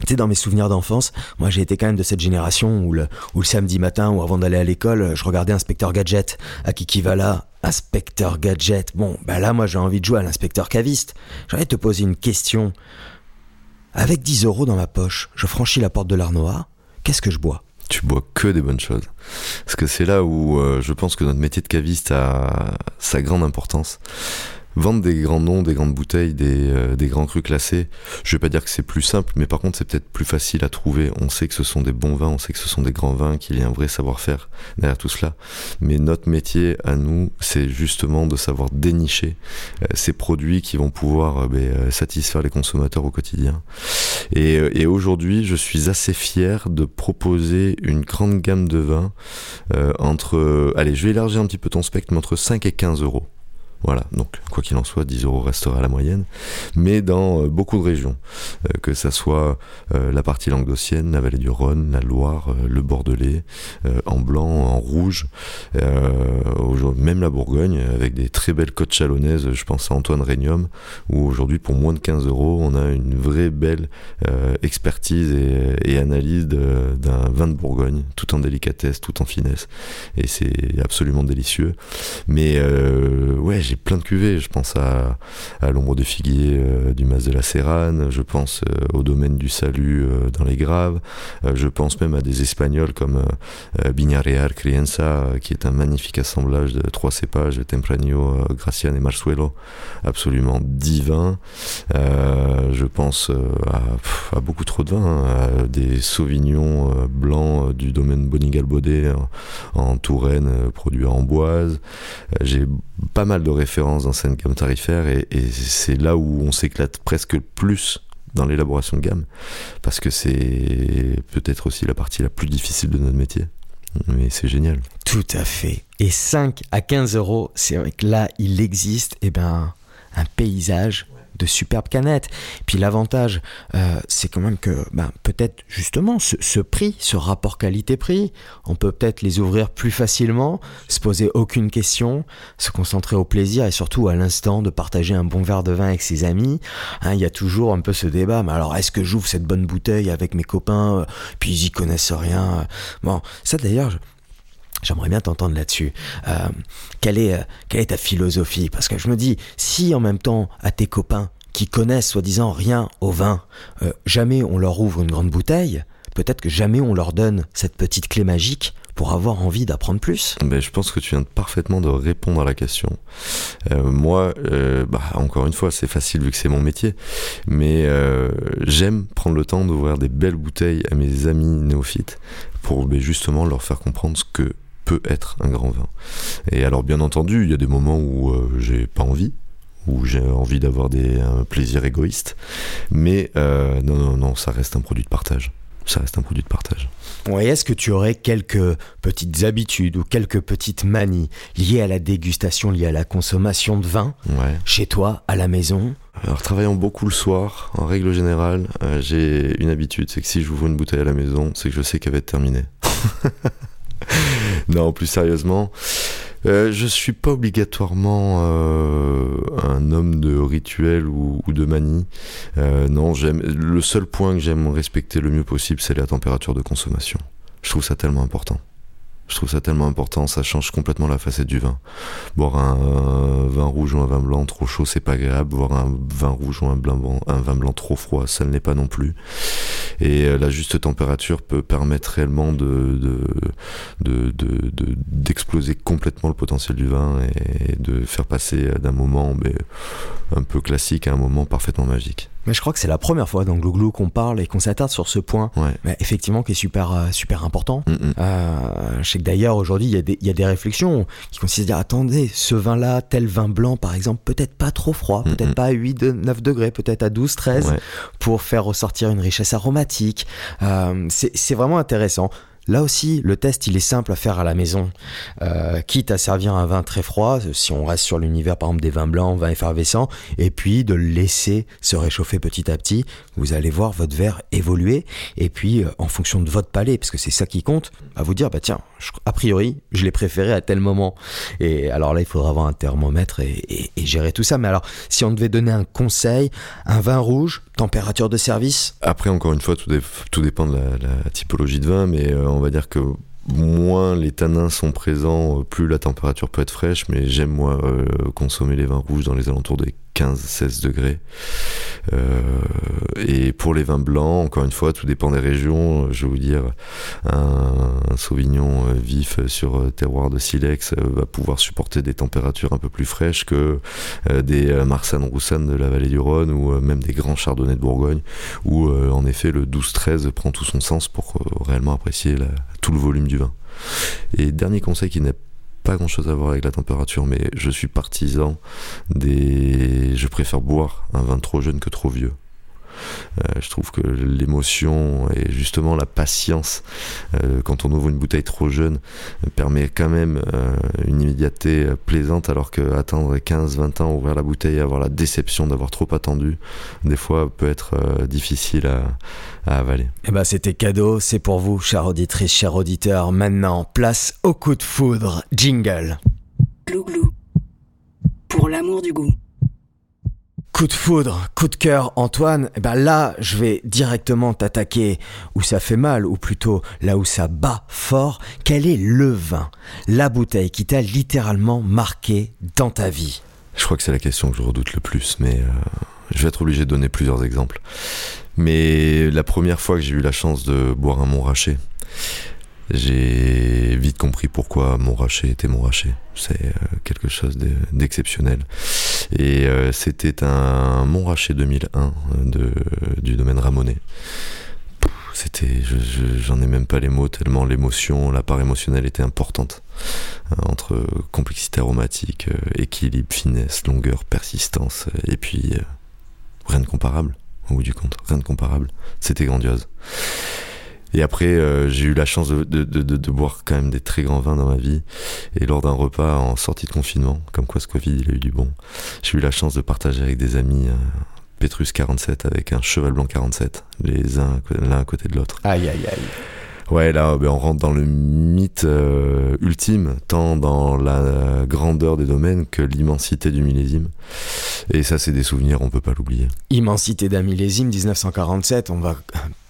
tu sais, dans mes souvenirs d'enfance, moi j'ai été quand même de cette génération où le, où le samedi matin ou avant d'aller à l'école, je regardais Inspecteur Gadget à Kikivala inspecteur gadget. Bon, bah là, moi, j'ai envie de jouer à l'inspecteur caviste. J'aimerais te poser une question. Avec 10 euros dans ma poche, je franchis la porte de l'Arnois. Qu'est-ce que je bois? Tu bois que des bonnes choses. Parce que c'est là où euh, je pense que notre métier de caviste a sa grande importance. Vendre des grands noms, des grandes bouteilles, des, euh, des grands crus classés, je vais pas dire que c'est plus simple, mais par contre c'est peut-être plus facile à trouver. On sait que ce sont des bons vins, on sait que ce sont des grands vins, qu'il y a un vrai savoir-faire derrière tout cela. Mais notre métier à nous, c'est justement de savoir dénicher euh, ces produits qui vont pouvoir euh, ben, satisfaire les consommateurs au quotidien. Et, aujourd'hui, je suis assez fier de proposer une grande gamme de vins entre, allez, je vais élargir un petit peu ton spectre, entre 5 et 15 euros. Voilà, donc quoi qu'il en soit, 10 euros restera la moyenne, mais dans euh, beaucoup de régions, euh, que ça soit euh, la partie languedocienne, la vallée du Rhône, la Loire, le Bordelais, en blanc, en rouge, même la Bourgogne, avec des très belles côtes chalonnaises, je pense à Antoine Régnum, où aujourd'hui pour moins de 15 euros, on a une vraie belle expertise et, analyse d'un vin de Bourgogne, tout en délicatesse, tout en finesse, et c'est absolument délicieux. J'ai plein de cuvées. Je pense à, à l'ombre de figuier euh, du Mas de la Serrane, je pense euh, au domaine du Salut euh, dans les Graves, je pense même à des Espagnols comme Binareal Crianza, qui est un magnifique assemblage de trois cépages, Tempranillo, Gracian et Marsuelo, absolument divin. je pense à, beaucoup trop de vins, hein, des Sauvignons blancs du domaine Bonigal-Baudet en, en Touraine, produits à Amboise. J'ai pas mal de références dans cette gamme tarifaire et, c'est là où on s'éclate presque plus dans l'élaboration de gamme parce que c'est peut-être aussi la partie la plus difficile de notre métier. Mais c'est génial. Tout à fait. Et 5 à 15 euros, c'est vrai que là, il existe eh ben, un paysage de superbes canettes. Puis l'avantage, euh, c'est quand même que ben, peut-être justement ce, prix, ce rapport qualité-prix, on peut peut-être les ouvrir plus facilement, se poser aucune question, se concentrer au plaisir et surtout à l'instant de partager un bon verre de vin avec ses amis. Hein, il y a toujours un peu ce débat, mais alors est-ce que j'ouvre cette bonne bouteille avec mes copains, puis ils y connaissent rien Bon, ça d'ailleurs, J'aimerais bien t'entendre là-dessus. Euh, quelle, est, euh, quelle est ta philosophie? Parce que je me dis, si en même temps, à tes copains qui connaissent soi-disant rien au vin, euh, jamais on leur ouvre une grande bouteille, peut-être que jamais on leur donne cette petite clé magique pour avoir envie d'apprendre plus Je pense que tu viens parfaitement de répondre à la question. moi, bah, encore une fois, c'est facile vu que c'est mon métier, mais j'aime prendre le temps d'ouvrir des belles bouteilles à mes amis néophytes pour justement leur faire comprendre ce que peut être un grand vin. Et alors bien entendu, il y a des moments où euh, j'ai pas envie, où j'ai envie d'avoir des un plaisir égoïste, mais euh, non non non, ça reste un produit de partage. Ça reste un produit de partage. et est-ce que tu aurais quelques petites habitudes ou quelques petites manies liées à la dégustation, liées à la consommation de vin chez toi, à la maison alors, travaillant beaucoup le soir, en règle générale, euh, j'ai une habitude, c'est que si j'ouvre une bouteille à la maison, c'est que je sais qu'elle va être terminée. non, plus sérieusement, euh, je suis pas obligatoirement euh, un homme de rituel ou, de manie. Euh, non, j'aime. Le seul point que j'aime respecter le mieux possible, c'est la température de consommation. Je trouve ça tellement important. Je trouve ça tellement important, ça change complètement la facette du vin. Boire un, vin rouge ou un vin blanc trop chaud, c'est pas agréable. Boire un vin rouge ou un, blanc, un vin blanc trop froid, ça ne l'est pas non plus. Et euh, la juste température peut permettre réellement de, de, d'exploser complètement le potentiel du vin et de faire passer d'un moment un peu classique à un moment parfaitement magique. Mais je crois que c'est la première fois dans Glouglou qu'on parle et qu'on s'attarde sur ce point, mais effectivement, qui est super, euh, super important. Mm, mm. Euh, je sais que d'ailleurs, aujourd'hui, il y, a des réflexions qui consistent à dire attendez, ce vin-là, tel vin blanc, par exemple, peut-être pas trop froid, mm, peut-être pas à 8, 9 degrés, peut-être à 12, 13, pour faire ressortir une richesse aromatique. Euh, c'est vraiment intéressant. Là aussi, le test, il est simple à faire à la maison. Euh, quitte à servir un vin très froid, si on reste sur l'univers par exemple des vins blancs, vins effervescents, et puis de le laisser se réchauffer petit à petit, vous allez voir votre verre évoluer, et puis euh, en fonction de votre palais, parce que c'est ça qui compte, à vous dire, bah tiens, a priori, je l'ai préféré à tel moment. Et alors là, il faudra avoir un thermomètre et, gérer tout ça. Mais alors, si on devait donner un conseil, un vin rouge, température de service? Après, encore une fois, tout, dépend de la, typologie de vin, mais euh, on va dire que moins les tanins sont présents, plus la température peut être fraîche, mais j'aime moi consommer les vins rouges dans les alentours des 15-16 degrés. Euh, et pour les vins blancs, encore une fois, tout dépend des régions. Je vais vous dire, un, sauvignon euh, vif sur euh, terroir de silex va pouvoir supporter des températures un peu plus fraîches que des marsanne roussanne de la vallée du Rhône ou même des grands chardonnays de Bourgogne, où en effet le 12-13 prend tout son sens pour réellement apprécier tout le volume du vin. Et dernier conseil qui n'est pas grand chose à voir avec la température, mais je suis partisan des. Je préfère boire un vin trop jeune que trop vieux. Euh, je trouve que l'émotion et justement la patience, euh, quand on ouvre une bouteille trop jeune, permet quand même euh, une immédiateté plaisante, alors que attendre 15-20 ans, ouvrir la bouteille et avoir la déception d'avoir trop attendu, des fois peut être difficile à, avaler. Eh ben c'était cadeau, c'est pour vous, chère auditrice, cher auditeur. Maintenant, place au coup de foudre. Jingle. Glou glou. Pour l'amour du goût. Coup de foudre, coup de cœur, Antoine, eh ben là, je vais directement t'attaquer où ça fait mal, ou plutôt là où ça bat fort. Quel est le vin, la bouteille qui t'a littéralement marqué dans ta vie? Je crois que c'est la question que je redoute le plus, mais euh, je vais être obligé de donner plusieurs exemples. Mais la première fois que j'ai eu la chance de boire un Montrachet, j'ai vite compris pourquoi Montrachet était Montrachet. C'est euh, quelque chose d'exceptionnel. Et euh, c'était un Montrachet 2001 de, du domaine Ramonet. J'en ai même pas les mots tellement l'émotion, la part émotionnelle était importante entre complexité aromatique, euh, équilibre, finesse, longueur, persistance, et puis rien de comparable au bout du compte, rien de comparable. C'était grandiose. Et après, euh, j'ai eu la chance de, de, de, de, boire quand même des très grands vins dans ma vie. Et lors d'un repas en sortie de confinement, comme quoi ce Covid, il a eu du bon, j'ai eu la chance de partager avec des amis euh, Petrus 47 avec un Cheval Blanc 47, les uns l'un à côté de l'autre. Aïe, aïe, aïe. Ouais, là, ben, on rentre dans le mythe euh, ultime, tant dans la grandeur des domaines que l'immensité du millésime. Et ça, c'est des souvenirs, on peut pas l'oublier. Immensité d'un millésime, 1947, on va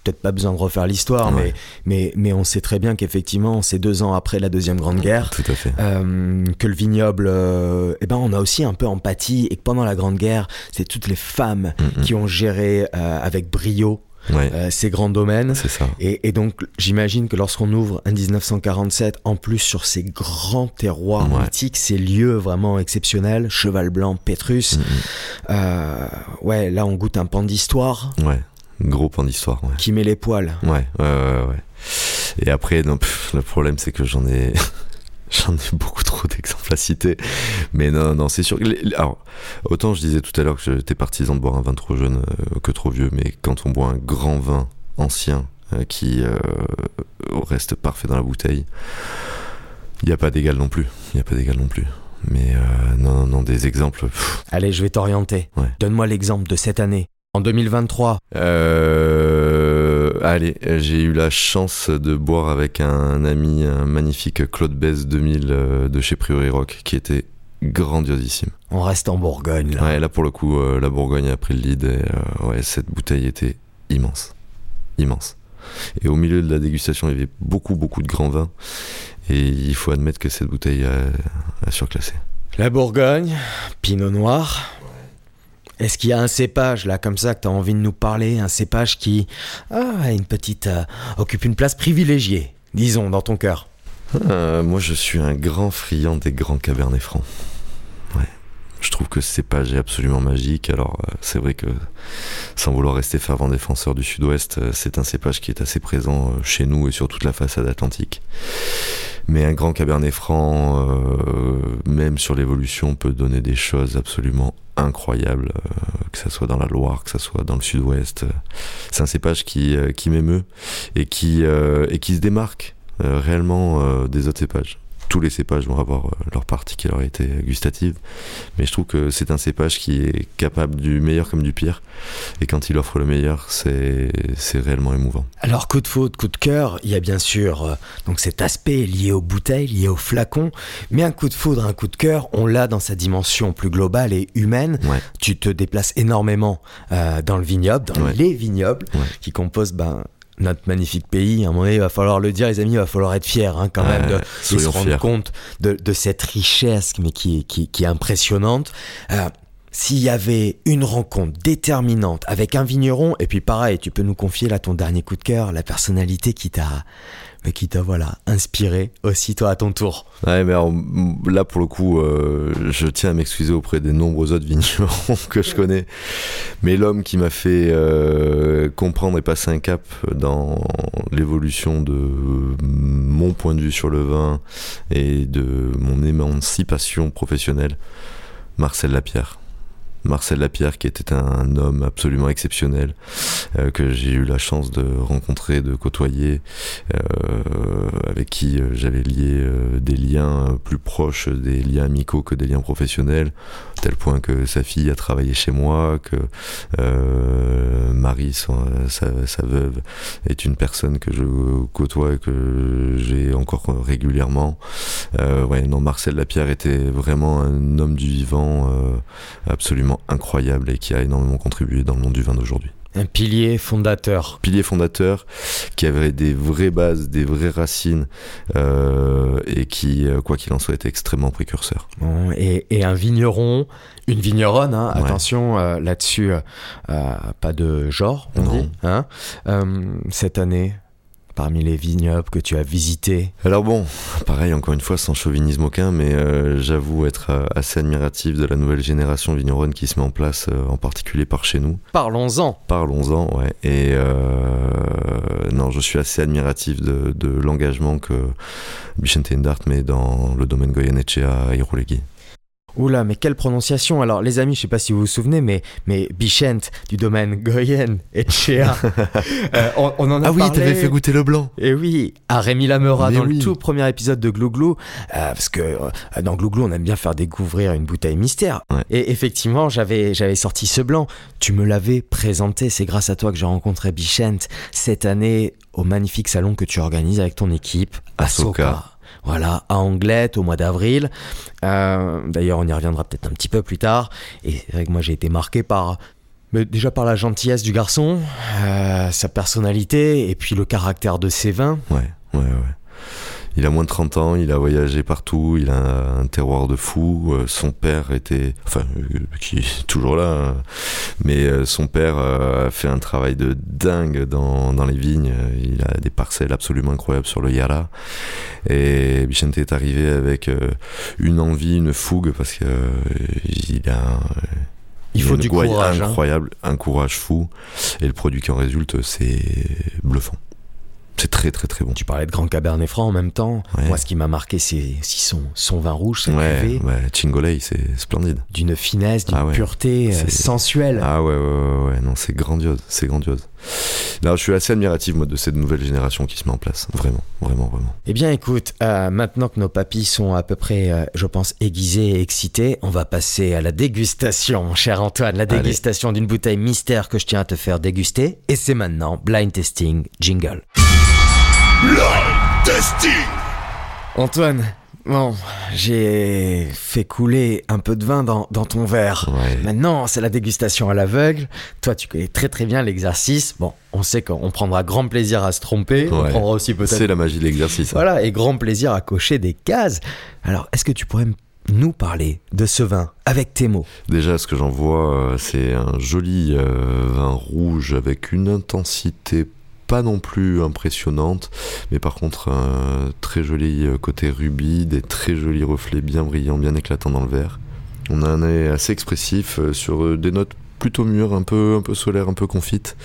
peut-être pas besoin de refaire l'histoire, mais, mais, mais on sait très bien qu'effectivement, c'est deux ans après la Deuxième Grande Guerre, Tout à fait. Euh, que le vignoble, euh, eh ben, on a aussi un peu empathie, et que pendant la Grande Guerre, c'est toutes les femmes mm, mm. qui ont géré avec brio euh, ces grands domaines. C'est ça. Et, donc, j'imagine que lorsqu'on ouvre un 1947, en plus sur ces grands terroirs mythiques, ces lieux vraiment exceptionnels, Cheval Blanc, Pétrus, mm, mm. euh, ouais, là on goûte un pan d'histoire. Ouais, gros pan d'histoire. Ouais. Qui met les poils. Ouais, ouais, ouais. ouais. Et après, non, le problème c'est que j'en ai. J'en ai beaucoup trop d'exemples à citer. Mais non, non, c'est sûr. Alors, autant je disais tout à l'heure que j'étais partisan de boire un vin trop jeune euh, que trop vieux, mais quand on boit un grand vin ancien euh, qui euh, reste parfait dans la bouteille, il n'y a pas d'égal non plus. Il n'y a pas d'égal non plus. Mais non, non, des exemples. Allez, je vais t'orienter. Donne-moi l'exemple de cette année. En 2023 euh, Allez, j'ai eu la chance de boire avec un ami un magnifique Claude Besse 2000 euh, de chez Priori Rock qui était grandiosissime. On reste en Bourgogne là. Ouais, là pour le coup, euh, la Bourgogne a pris le lead et ouais, cette bouteille était immense. Immense. Et au milieu de la dégustation, il y avait beaucoup, beaucoup de grands vins. Et il faut admettre que cette bouteille a, a surclassé. La Bourgogne, Pinot Noir, est-ce qu'il y a un cépage là comme ça que tu envie de nous parler, un cépage qui ah, une petite euh, occupe une place privilégiée, disons dans ton cœur euh, Moi, je suis un grand friand des grands cabernets francs. Je trouve que ce cépage est absolument magique. Alors, euh, c'est vrai que sans vouloir rester fervent défenseur du Sud-Ouest, c'est un cépage qui est assez présent chez nous et sur toute la façade atlantique. Mais un grand cabernet franc, même sur l'évolution, peut donner des choses absolument incroyable, euh, que ça soit dans la Loire, que ça soit dans le sud-ouest. C'est un cépage qui, euh, qui m'émeut et qui, euh, et qui se démarque réellement des autres cépages tous les cépages vont avoir leur particularité gustative, mais je trouve que c'est un cépage qui est capable du meilleur comme du pire, et quand il offre le meilleur, c'est réellement émouvant. Alors coup de faute, coup de cœur, il y a bien sûr euh, donc cet aspect lié aux bouteilles, lié aux flacons, mais un coup de foudre, un coup de cœur, on l'a dans sa dimension plus globale et humaine. Tu te déplaces énormément euh, dans le vignoble, dans les vignobles qui composent ben, notre magnifique pays. À un moment donné, il va falloir le dire, les amis, il va falloir être fiers hein, quand même de, se rendre compte de, de, cette richesse, mais qui, qui, qui est impressionnante. Euh, s'il y avait une rencontre déterminante avec un vigneron, et puis pareil, tu peux nous confier là ton dernier coup de cœur, la personnalité qui t'a qui t'a voilà inspiré aussi toi à ton tour. Ouais, mais là pour le coup, euh, je tiens à m'excuser auprès des nombreux autres vignerons que je connais, mais l'homme qui m'a fait euh, comprendre et passer un cap dans l'évolution de mon point de vue sur le vin et de mon émancipation professionnelle, Marcel Lapierre. Marcel Lapierre, qui était un homme absolument exceptionnel, euh, que j'ai eu la chance de rencontrer, de côtoyer, euh, avec qui euh, j'avais lié des liens plus proches, des liens amicaux que des liens professionnels, tel point que sa fille a travaillé chez moi, que Marie, sa, veuve, est une personne que je côtoie et que j'ai encore régulièrement. non, Marcel Lapierre était vraiment un homme du vivant absolument incroyable et qui a énormément contribué dans le monde du vin d'aujourd'hui. Un pilier fondateur. Pilier fondateur qui avait des vraies bases, des vraies racines euh, et qui, euh, quoi qu'il en soit, était extrêmement précurseur. et, un vigneron, une vigneronne, hein, attention euh, là-dessus, pas de genre, on dit. Hein, cette année, parmi les vignobles que tu as visités Alors bon, pareil, encore une fois, sans chauvinisme aucun, mais euh, j'avoue être euh, assez admiratif de la nouvelle génération vigneronne qui se met en place, euh, en particulier par chez nous. Parlons-en Parlons-en, ouais. Et non, je suis assez admiratif de, de l'engagement que Bichente Ndart met dans le domaine Goyenechea à. Oula, mais quelle prononciation Alors, les amis, je sais pas si vous vous souvenez, mais, mais Bichente, du domaine Goyen et Chea, euh, on, en a ah parlé. Ah oui, t'avais fait goûter le blanc. Et oui, à Rémi Lamera dans le tout premier épisode de Glouglou, euh, parce que euh, dans Glouglou, on aime bien faire découvrir une bouteille mystère. Et effectivement, j'avais, j'avais sorti ce blanc. Tu me l'avais présenté, c'est grâce à toi que j'ai rencontré Bichente cette année au magnifique salon que tu organises avec ton équipe à Soka voilà, à Anglette au mois d'avril. Euh, d'ailleurs, on y reviendra peut-être un petit peu plus tard. Et c'est vrai que moi, j'ai été marqué par déjà par la gentillesse du garçon, euh, sa personnalité et puis le caractère de ses vins. Ouais, ouais, ouais. Il a moins de 30 ans, il a voyagé partout, il a un terroir de fou. Euh, son père était, enfin, euh, qui est toujours là, hein. mais euh, son père a fait un travail de dingue dans, dans les vignes. Il a des parcelles absolument incroyables sur le Yara. Et Bichente est arrivé avec une envie, une fougue, parce que il a il, faut du courage hein. incroyable, un courage fou, et le produit qui en résulte, c'est bluffant. C'est très très très bon. Tu parlais de Grand Cabernet Franc en même temps. Moi, ce qui m'a marqué, c'est son, son vin rouge, c'est ouais, ouais, Chingolei, c'est splendide. D'une finesse, d'une ah pureté euh, sensuelle. Ah ouais, ouais, ouais, non, c'est grandiose, c'est grandiose. Là, je suis assez admiratif moi, de cette nouvelle génération qui se met en place, vraiment, vraiment, vraiment. Eh bien, écoute, euh, maintenant que nos papilles sont à peu près, euh, je pense, aiguisées et excitées, on va passer à la dégustation, mon cher Antoine, la dégustation d'une bouteille mystère que je tiens à te faire déguster. Et c'est maintenant blind testing jingle. Antoine, bon, j'ai fait couler un peu de vin dans, ton verre. Maintenant, c'est la dégustation à l'aveugle. Toi, tu connais très très bien l'exercice. Bon, on sait qu'on prendra grand plaisir à se tromper. On prendra aussi peut-être. C'est la magie de l'exercice. Hein. Voilà, et grand plaisir à cocher des cases. Alors, est-ce que tu pourrais nous parler de ce vin avec tes mots? Déjà, ce que j'en vois, euh, c'est un joli euh, vin rouge avec une intensité pas non plus impressionnante, mais par contre un très joli euh, côté rubis, des très jolis reflets bien brillants, bien éclatants dans le verre. On a un nez assez expressif euh, sur euh, des notes plutôt mûres, un peu, un peu solaires, un peu confites.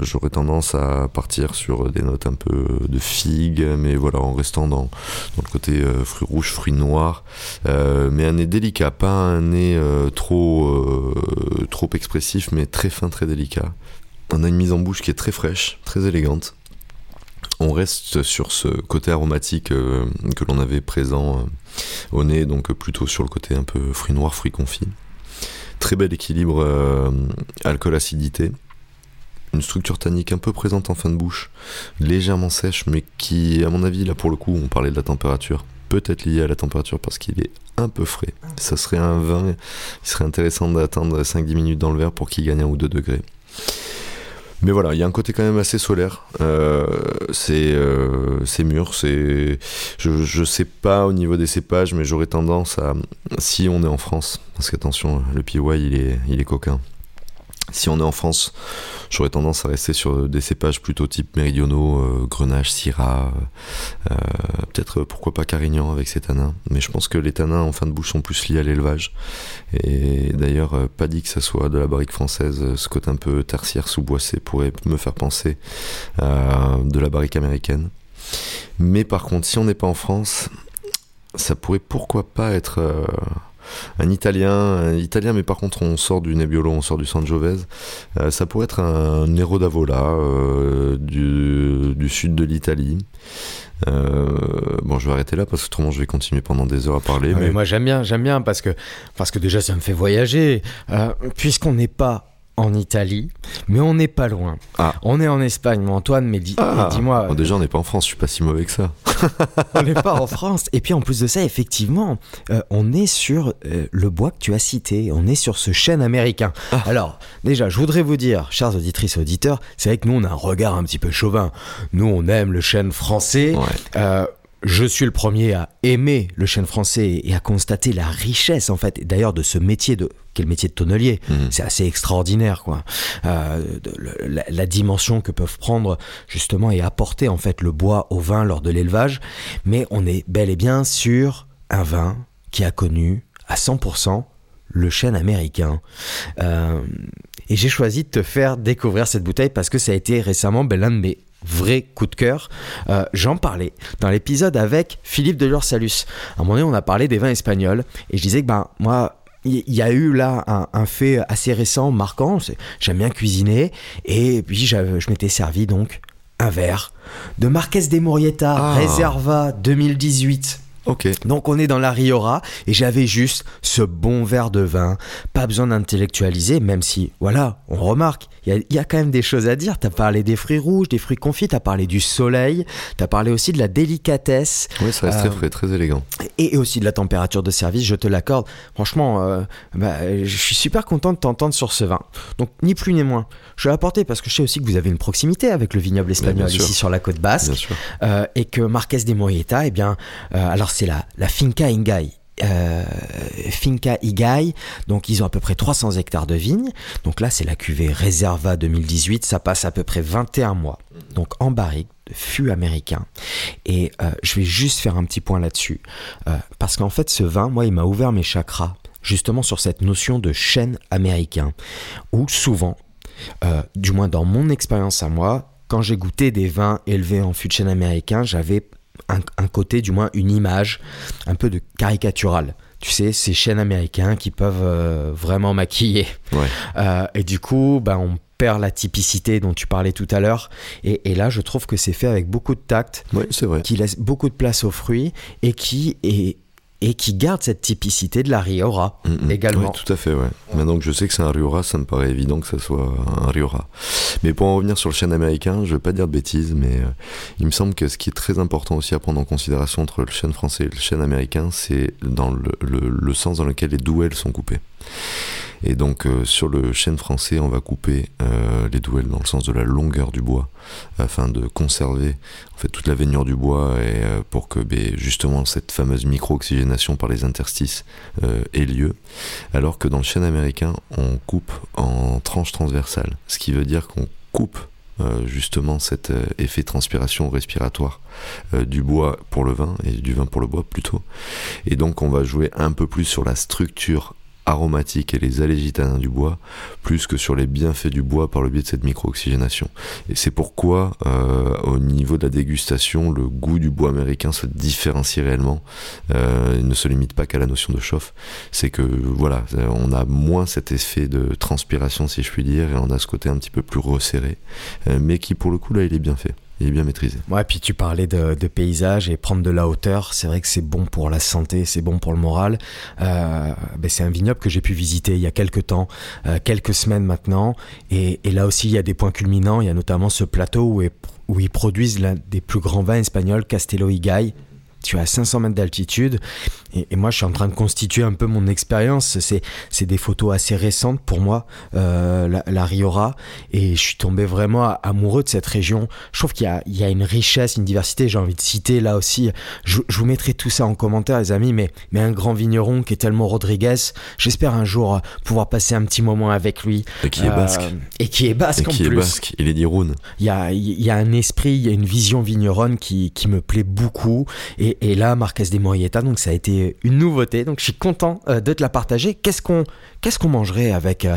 J'aurais tendance à partir sur des notes un peu de figue, mais voilà, en restant dans, dans le côté fruits rouges, fruits noirs. mais un nez délicat, pas un nez trop, trop expressif, mais très fin, très délicat. On a une mise en bouche qui est très fraîche, très élégante. On reste sur ce côté aromatique euh, que l'on avait présent euh, au nez, donc plutôt sur le côté un peu fruits noirs, fruits confits. Très bel équilibre euh, alcool-acidité. Une structure tannique un peu présente en fin de bouche, légèrement sèche, mais qui, à mon avis, là pour le coup, on parlait de la température, peut-être lié à la température parce qu'il est un peu frais. Ça serait un vin, il serait intéressant d'attendre 5-10 minutes dans le verre pour qu'il gagne un ou deux degrés. Mais voilà, il y a un côté quand même assez solaire. Euh, c'est euh, mûr, c'est. Je, je sais pas au niveau des cépages, mais j'aurais tendance à. Si on est en France, parce qu'attention, le PY il est, il est coquin. Si on est en France, j'aurais tendance à rester sur des cépages plutôt type méridionaux, euh, Grenache, Syrah, euh, peut-être pourquoi pas Carignan avec ses tanins. Mais je pense que les tanins en fin de bouche sont plus liés à l'élevage. Et d'ailleurs, euh, pas dit que ça soit de la barrique française, ce côté un peu tertiaire sous-boissé pourrait me faire penser à de la barrique américaine. Mais par contre, si on n'est pas en France, ça pourrait pourquoi pas être un italien, italien, mais par contre on sort du Nebbiolo, on sort du Sangiovese. Euh, ça pourrait être un Nero d'Avola euh, du, sud de l'Italie. Euh, bon, je vais arrêter là parce que autrement je vais continuer pendant des heures à parler. mais... moi j'aime bien, j'aime bien parce que parce que déjà ça me fait voyager. Puisqu'on n'est pas en Italie, mais on n'est pas loin. Ah. On est en Espagne, Antoine, mais, ah. dis-moi. déjà, on n'est pas en France, je suis pas si mauvais que ça. on n'est pas en France. Et puis en plus de ça, effectivement, euh, on est sur euh, le bois que tu as cité. On est sur ce chêne américain. Ah. Alors, déjà, je voudrais vous dire, chers auditrices et auditeurs, c'est vrai que nous, on a un regard un petit peu chauvin. Nous, on aime le chêne français. Euh, je suis le premier à aimer le chêne français et à constater la richesse en fait d'ailleurs de ce métier de quel métier de tonnelier. Mhm. c'est assez extraordinaire quoi. Euh, la, dimension que peuvent prendre justement et apporter en fait le bois au vin lors de l'élevage. Mais on est bel et bien sur un vin qui a connu à 100% le chêne américain. Euh, et j'ai choisi de te faire découvrir cette bouteille parce que ça a été récemment ben, l'un de mes vrai coup de cœur. Euh, j'en parlais dans l'épisode avec Philippe de Lursalus. À un moment donné, on a parlé des vins espagnols et je disais que ben, moi, il y a eu là un, fait assez récent, marquant. J'aime bien cuisiner et puis je m'étais servi donc un verre de Marquez de Morieta ah. Reserva 2018. Donc on est dans la Riora et j'avais juste ce bon verre de vin. Pas besoin d'intellectualiser, même si, voilà, on remarque, il y, a quand même des choses à dire. Tu as parlé des fruits rouges, des fruits confits, tu as parlé du soleil, tu as parlé aussi de la délicatesse. Oui, ça reste très euh, frais, très élégant. Et, aussi de la température de service, je te l'accorde. Franchement, euh, bah, je suis super content de t'entendre sur ce vin. Donc, ni plus ni moins. Je l'ai apporté parce que je sais aussi que vous avez une proximité avec le vignoble espagnol ici sur la côte basque. Euh, et que Marquez de Morieta, eh bien, alors c'est la, Finca Ingay euh, Finca Igai, donc ils ont à peu près 300 hectares de vignes. Donc là, c'est la cuvée Reserva 2018, ça passe à peu près 21 mois. Donc en barrique, fût américain. Et euh, je vais juste faire un petit point là-dessus. Euh, parce qu'en fait, ce vin, moi, il m'a ouvert mes chakras, justement sur cette notion de chêne américain. Où souvent, du moins dans mon expérience à moi, quand j'ai goûté des vins élevés en fût de chêne américain, j'avais un, côté, du moins une image un peu de caricatural. Tu sais, ces chaînes américains qui peuvent euh, vraiment maquiller. Euh, et du coup, ben, on perd la typicité dont tu parlais tout à l'heure. Et, là, je trouve que c'est fait avec beaucoup de tact, vrai. qui laisse beaucoup de place aux fruits et qui est et qui garde cette typicité de la Riora mm, mm. également. Oui, tout à fait, ouais. Maintenant que je sais que c'est un Riora, ça me paraît évident que ça soit un Riora. Mais pour en revenir sur le chêne américain, je ne vais pas dire de bêtises, mais euh, il me semble que ce qui est très important aussi à prendre en considération entre le chêne français et le chêne américain, c'est dans le, le, sens dans lequel les douelles sont coupées. Et donc euh, sur le chêne français, on va couper euh, les douelles dans le sens de la longueur du bois, afin de conserver en fait toute la veignure du bois et euh, pour que ben, justement cette fameuse micro-oxygénation par les interstices ait lieu. Alors que dans le chêne américain, on coupe en tranches transversales, ce qui veut dire qu'on coupe justement cet effet transpiration respiratoire du bois pour le vin et du vin pour le bois plutôt. Et donc on va jouer un peu plus sur la structure aromatique et les allégitanins du bois, plus que sur les bienfaits du bois par le biais de cette micro-oxygénation. Et c'est pourquoi, euh, au niveau de la dégustation, le goût du bois américain se différencie réellement. Euh, il ne se limite pas qu'à la notion de chauffe. C'est que, voilà, on a moins cet effet de transpiration, si je puis dire, et on a ce côté un petit peu plus resserré, euh, mais qui, pour le coup, là, il est bien fait est bien maîtrisé. Ouais, puis tu parlais de, de paysage et prendre de la hauteur, c'est vrai que c'est bon pour la santé, c'est bon pour le moral. Euh, ben c'est un vignoble que j'ai pu visiter il y a quelques temps, euh, quelques semaines maintenant, et, et, là aussi il y a des points culminants, il y a notamment ce plateau où, ils produisent l'un des plus grands vins espagnols, Castello Igay, tu as 500 mètres d'altitude et, moi, je suis en train de constituer un peu mon expérience. C'est, des photos assez récentes pour moi, euh, la, la, Riora. Et je suis tombé vraiment amoureux de cette région. Je trouve qu'il y y a une richesse, une diversité. J'ai envie de citer là aussi. Je, je, vous mettrai tout ça en commentaire, les amis. Mais, mais un grand vigneron qui est tellement Rodriguez. J'espère un jour pouvoir passer un petit moment avec lui. Et qui est basque. Euh, et qui est basque et en qui plus. Est basque. Il est d'Iroun. Il y a, il y a un esprit, il y a une vision vigneronne qui, qui me plaît beaucoup. Et, et là, Marquez de Morietta, donc ça a été une nouveauté, donc je suis content euh, de te la partager. Qu'est-ce qu'on qu'est-ce mangerait avec, euh,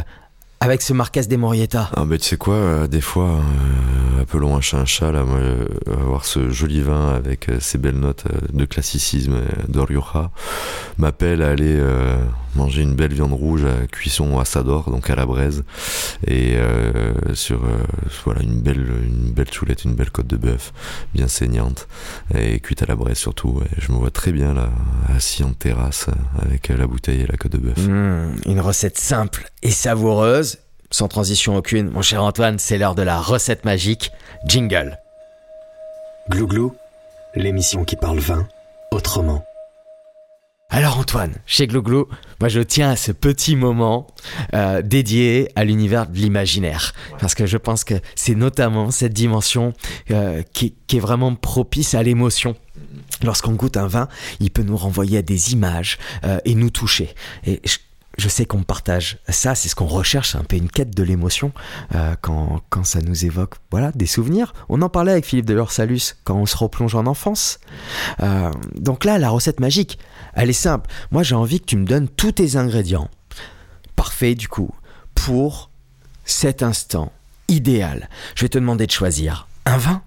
avec ce Marquez de Morietta? Ah bah tu sais quoi, euh, des fois, appelons un chat un chat, là, moi, avoir ce joli vin avec ces belles notes de classicisme de Rioja m'appelle à aller manger une belle viande rouge à cuisson à Sador, donc à la braise, et sur voilà une belle une belle choulette, une belle côte de bœuf, bien saignante, et cuite à la braise surtout. Et je me vois très bien là, assis en terrasse avec la bouteille et la côte de bœuf. Mmh, une recette simple et savoureuse sans transition aucune, mon cher Antoine, c'est l'heure de la recette magique. Jingle. Glouglou, l'émission qui parle vin autrement. Alors Antoine, chez Glouglou, moi je tiens à ce petit moment euh, dédié à l'univers de l'imaginaire. Parce que je pense que c'est notamment cette dimension euh, qui, qui, est vraiment propice à l'émotion. Lorsqu'on goûte un vin, il peut nous renvoyer à des images euh, et nous toucher. Et je, je sais qu'on partage ça, c'est ce qu'on recherche, c'est un peu une quête de l'émotion euh, quand, ça nous évoque voilà, des souvenirs. On en parlait avec Philippe de Salus quand on se replonge en enfance. Euh, donc là, la recette magique, elle est simple. Moi, j'ai envie que tu me donnes tous tes ingrédients. Parfait, du coup, pour cet instant idéal. Je vais te demander de choisir un vin,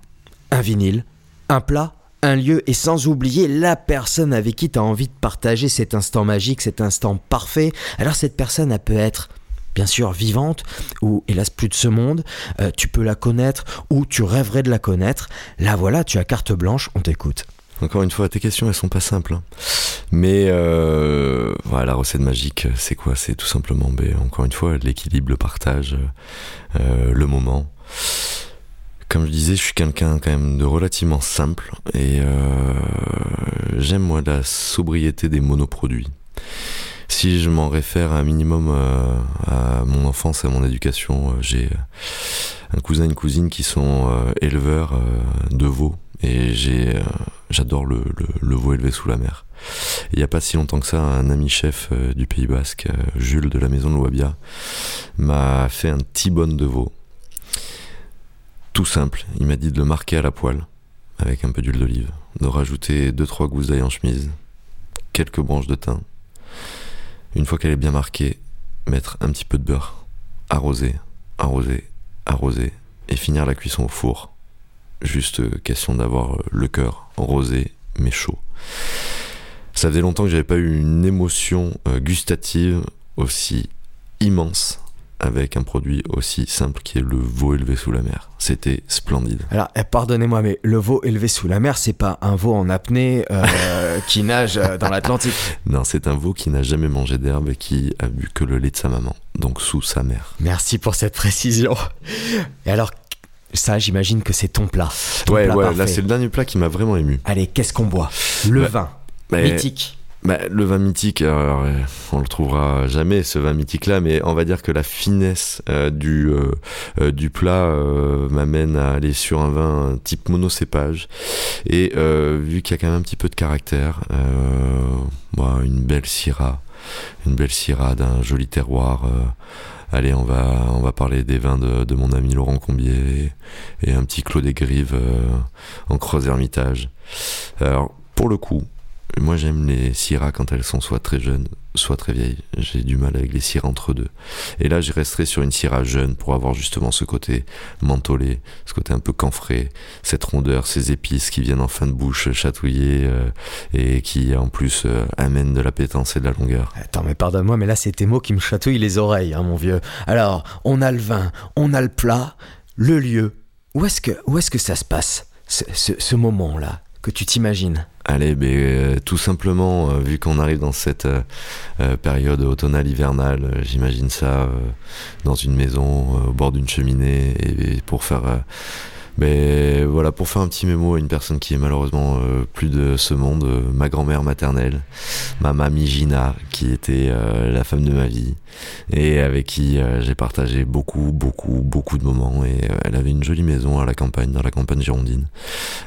un vinyle, un plat un lieu et sans oublier la personne avec qui tu as envie de partager cet instant magique, cet instant parfait. Alors cette personne, elle peut être bien sûr vivante ou hélas plus de ce monde, euh, tu peux la connaître ou tu rêverais de la connaître. Là voilà, tu as carte blanche, on t'écoute. Encore une fois, tes questions, elles sont pas simples. Hein. Mais euh, voilà, la recette magique, c'est quoi? C'est tout simplement, ben, encore une fois, l'équilibre, le partage, euh, le moment comme je disais, je suis quelqu'un quand même de relativement simple et euh, j'aime moi la sobriété des monoproduits. Si je m'en réfère un minimum euh, à mon enfance à mon éducation, euh, j'ai un cousin et une cousine qui sont éleveurs de veaux et j'adore le, veau élevé sous la mer. Il n'y a pas si longtemps que ça, un ami chef du Pays Basque, Jules de la maison de Louabia, m'a fait un T-bone de veau tout simple, il m'a dit de le marquer à la poêle, avec un peu d'huile d'olive, de rajouter 2-3 gousses d'ail en chemise, quelques branches de thym. Une fois qu'elle est bien marquée, mettre un petit peu de beurre, arroser, arroser, arroser, et finir la cuisson au four. Juste question d'avoir le cœur rosé mais chaud. Ça faisait longtemps que j'avais pas eu une émotion gustative aussi immense avec un produit aussi simple qui est le veau élevé sous la mer. C'était splendide. Alors, pardonnez-moi, mais le veau élevé sous la mer, c'est pas un veau en apnée euh, qui nage dans l'Atlantique. Non, c'est un veau qui n'a jamais mangé d'herbe et qui a bu que le lait de sa maman, donc sous sa mère. Merci pour cette précision. Et alors, ça, j'imagine que c'est ton plat. Ton ouais, plat ouais, parfait. là, c'est le dernier plat qui m'a vraiment ému. Allez, qu'est-ce qu'on boit? Le Bah, vin. bah, Mythique. Bah, le vin mythique, alors, euh, on le trouvera jamais ce vin mythique là, mais on va dire que la finesse euh, du euh, du plat m'amène à aller sur un vin type monocépage et vu qu'il y a quand même un petit peu de caractère, bah, une belle syrah, une belle syrah d'un joli terroir. Allez, on va on va parler des vins de, de mon ami Laurent Combier et, et un petit Clos des Grives en Creuse Hermitage. Alors pour le coup, moi j'aime les syrahs quand elles sont soit très jeunes, soit très vieilles. J'ai du mal avec les syrahs entre deux. Et là, je resterai sur une syrah jeune pour avoir justement ce côté mentholé, ce côté un peu camphré, cette rondeur, ces épices qui viennent en fin de bouche chatouiller euh, et qui en plus euh, amènent de l'appétence et de la longueur. Attends, mais pardonne-moi, mais là, c'est tes mots qui me chatouillent les oreilles, hein, mon vieux. Alors, on a le vin, on a le plat, le lieu. Où est-ce que, est-ce que ça se passe, ce moment-là, que tu t'imagines? Allez, ben, euh, tout simplement, euh, vu qu'on arrive dans cette euh, période automnale hivernale, j'imagine ça dans une maison, au bord d'une cheminée, et pour faire Mais voilà, pour faire un petit mémo à une personne qui est malheureusement euh, plus de ce monde, euh, ma grand-mère maternelle, ma mamie Gina, qui était euh, la femme de ma vie et avec qui j'ai partagé beaucoup, beaucoup, beaucoup de moments. Et elle avait une jolie maison à la campagne, dans la campagne girondine,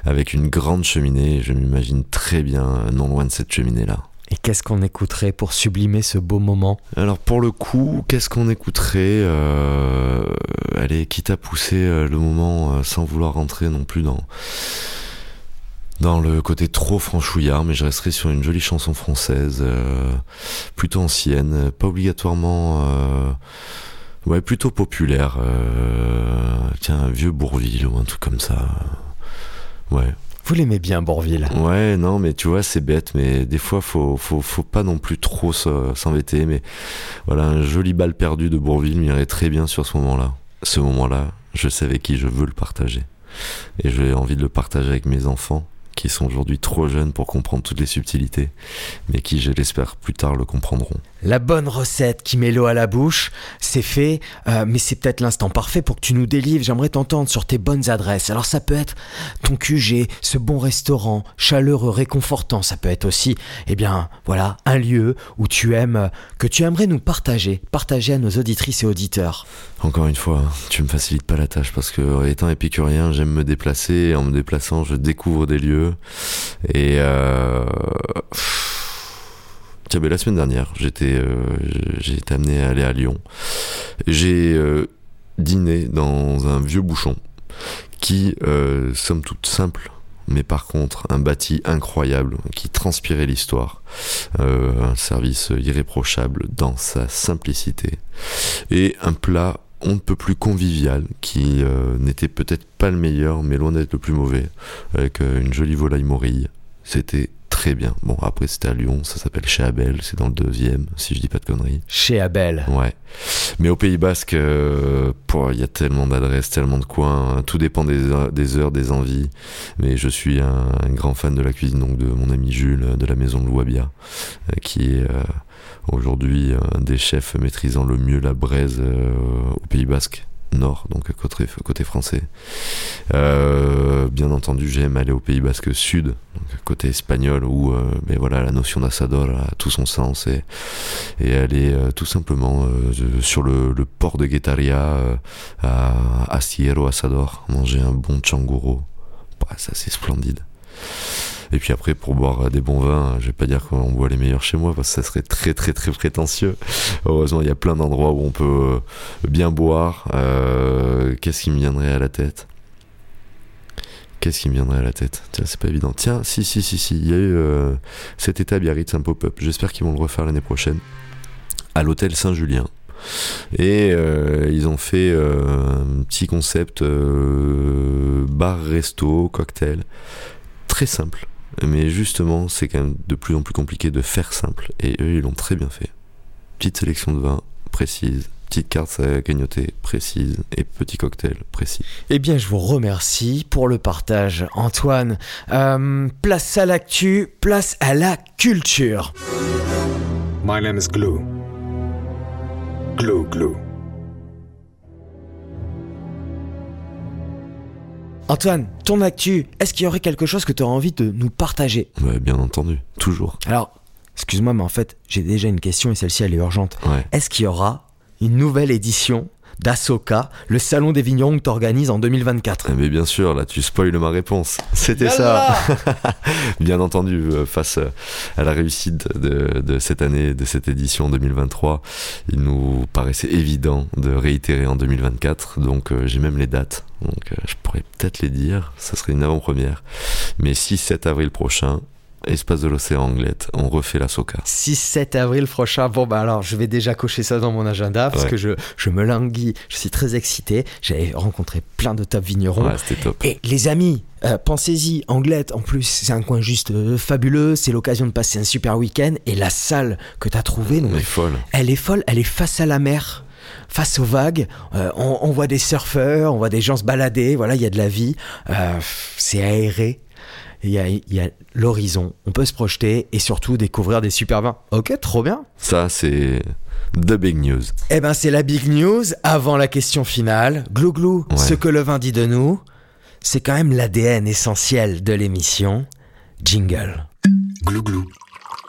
avec une grande cheminée. Je m'imagine très bien non loin de cette cheminée-là. Et qu'est-ce qu'on écouterait pour sublimer ce beau moment Alors pour le coup, qu'est-ce qu'on écouterait euh, Allez, quitte à pousser euh, le moment euh, sans vouloir rentrer non plus dans dans le côté trop franchouillard, mais je resterai sur une jolie chanson française, plutôt ancienne, pas obligatoirement, ouais, plutôt populaire. tiens, vieux Bourville ou un truc comme ça. Ouais. Vous l'aimez bien, Bourville Ouais, non, mais tu vois, c'est bête, mais des fois, faut, faut, faut pas non plus trop s'embêter. Mais voilà, un joli bal perdu de Bourville m'irait très bien sur ce moment-là. Ce moment-là, je sais avec qui je veux le partager. Et j'ai envie de le partager avec mes enfants qui sont aujourd'hui trop jeunes pour comprendre toutes les subtilités, mais qui, je l'espère, plus tard le comprendront. La bonne recette qui met l'eau à la bouche, c'est fait, euh, mais c'est peut-être l'instant parfait pour que tu nous délivres. J'aimerais t'entendre sur tes bonnes adresses. Alors ça peut être ton QG, ce bon restaurant, chaleureux, réconfortant. Ça peut être aussi, eh bien, voilà, un lieu où tu aimes, que tu aimerais nous partager, partager à nos auditrices et auditeurs. Encore une fois, tu me facilites pas la tâche parce que étant épicurien, j'aime me déplacer. En me déplaçant, je découvre des lieux et euh... la semaine dernière, j'étais euh, j'ai amené à aller à Lyon. J'ai euh, dîné dans un vieux bouchon qui, euh, somme toute simple, mais par contre un bâti incroyable qui transpirait l'histoire, un service irréprochable dans sa simplicité et un plat on ne peut plus convivial, qui n'était peut-être pas le meilleur, mais loin d'être le plus mauvais, avec une jolie volaille morille. C'était très bien. Bon, après c'était à Lyon, ça s'appelle Chez Abel, c'est dans le deuxième, si je dis pas de conneries. Chez Abel. Ouais. Mais au Pays Basque, euh, il y a tellement d'adresses, tellement de coins, tout dépend des, heures, des envies. Mais je suis un, grand fan de la cuisine, donc de mon ami Jules, de la maison de Louabia, qui est aujourd'hui un des chefs maîtrisant le mieux la braise euh, au Pays Basque nord, donc côté, côté français. Euh, bien entendu, j'aime aller au Pays Basque sud, côté espagnol, où euh, mais voilà, la notion d'assador a tout son sens et, et aller tout simplement sur le, port de Guetaria à, Sierra Asador, manger un bon changuro. Bah, ça c'est splendide. Et puis après, pour boire des bons vins, je vais pas dire qu'on boit les meilleurs chez moi parce que ça serait très très très prétentieux. Heureusement, il y a plein d'endroits où on peut euh, bien boire. Euh, qu'est-ce qui me viendrait à la tête? Qu'est-ce qui me viendrait à la tête? Tiens, c'est pas évident. Tiens, si, si, si, si. Il y a eu euh, cet été à Biarritz, un pop-up. J'espère qu'ils vont le refaire l'année prochaine. À l'hôtel Saint-Julien. Et ils ont fait un petit concept bar-resto, cocktail. Très simple. Mais justement, c'est quand même de plus en plus compliqué de faire simple. Et eux, ils l'ont très bien fait. Petite sélection de vins précise, petite carte à cagnoter précise et petit cocktail précis. Eh bien, je vous remercie pour le partage, Antoine. Euh, place à l'actu, place à la culture. My name is Glue. Glue, glue. Antoine, ton actu, est-ce qu'il y aurait quelque chose que tu aurais envie de nous partager? Ouais, Bien entendu, toujours. Alors, excuse-moi, mais en fait, j'ai déjà une question et celle-ci, elle est urgente. Est-ce qu'il y aura une nouvelle édition d'Asoka, le salon des vignerons que tu organises en 2024. Mais bien sûr, là tu spoiles ma réponse. C'était ça. bien entendu, euh, face à la réussite de, cette année, de cette édition 2023, il nous paraissait évident de réitérer en 2024. Donc euh, j'ai même les dates. Donc euh, je pourrais peut-être les dire, ça serait une avant-première. Mais 6-7 avril prochain, Espace de l'océan Anglette, on refait la Soca. 6-7 avril prochain. Bon, bah alors, je vais déjà cocher ça dans mon agenda parce que je, je me languis. Je suis très excité. J'avais rencontré plein de top vignerons. Ouais, c'était top. Et les amis, euh, pensez-y, Anglette, en plus, c'est un coin juste euh, fabuleux. C'est l'occasion de passer un super week-end. Et la salle que tu as trouvée, elle est folle. Elle est folle. Elle est face à la mer face aux vagues. Euh, on, voit des surfeurs, on voit des gens se balader. Voilà, il y a de la vie. c'est aéré il y a, l'horizon, on peut se projeter et surtout découvrir des super vins. Ok, trop bien. Ça, c'est the big news. Eh ben, c'est la big news avant la question finale. Glou glou, ce que le vin dit de nous. c'est quand même l'ADN essentiel de l'émission. Jingle. Glouglou,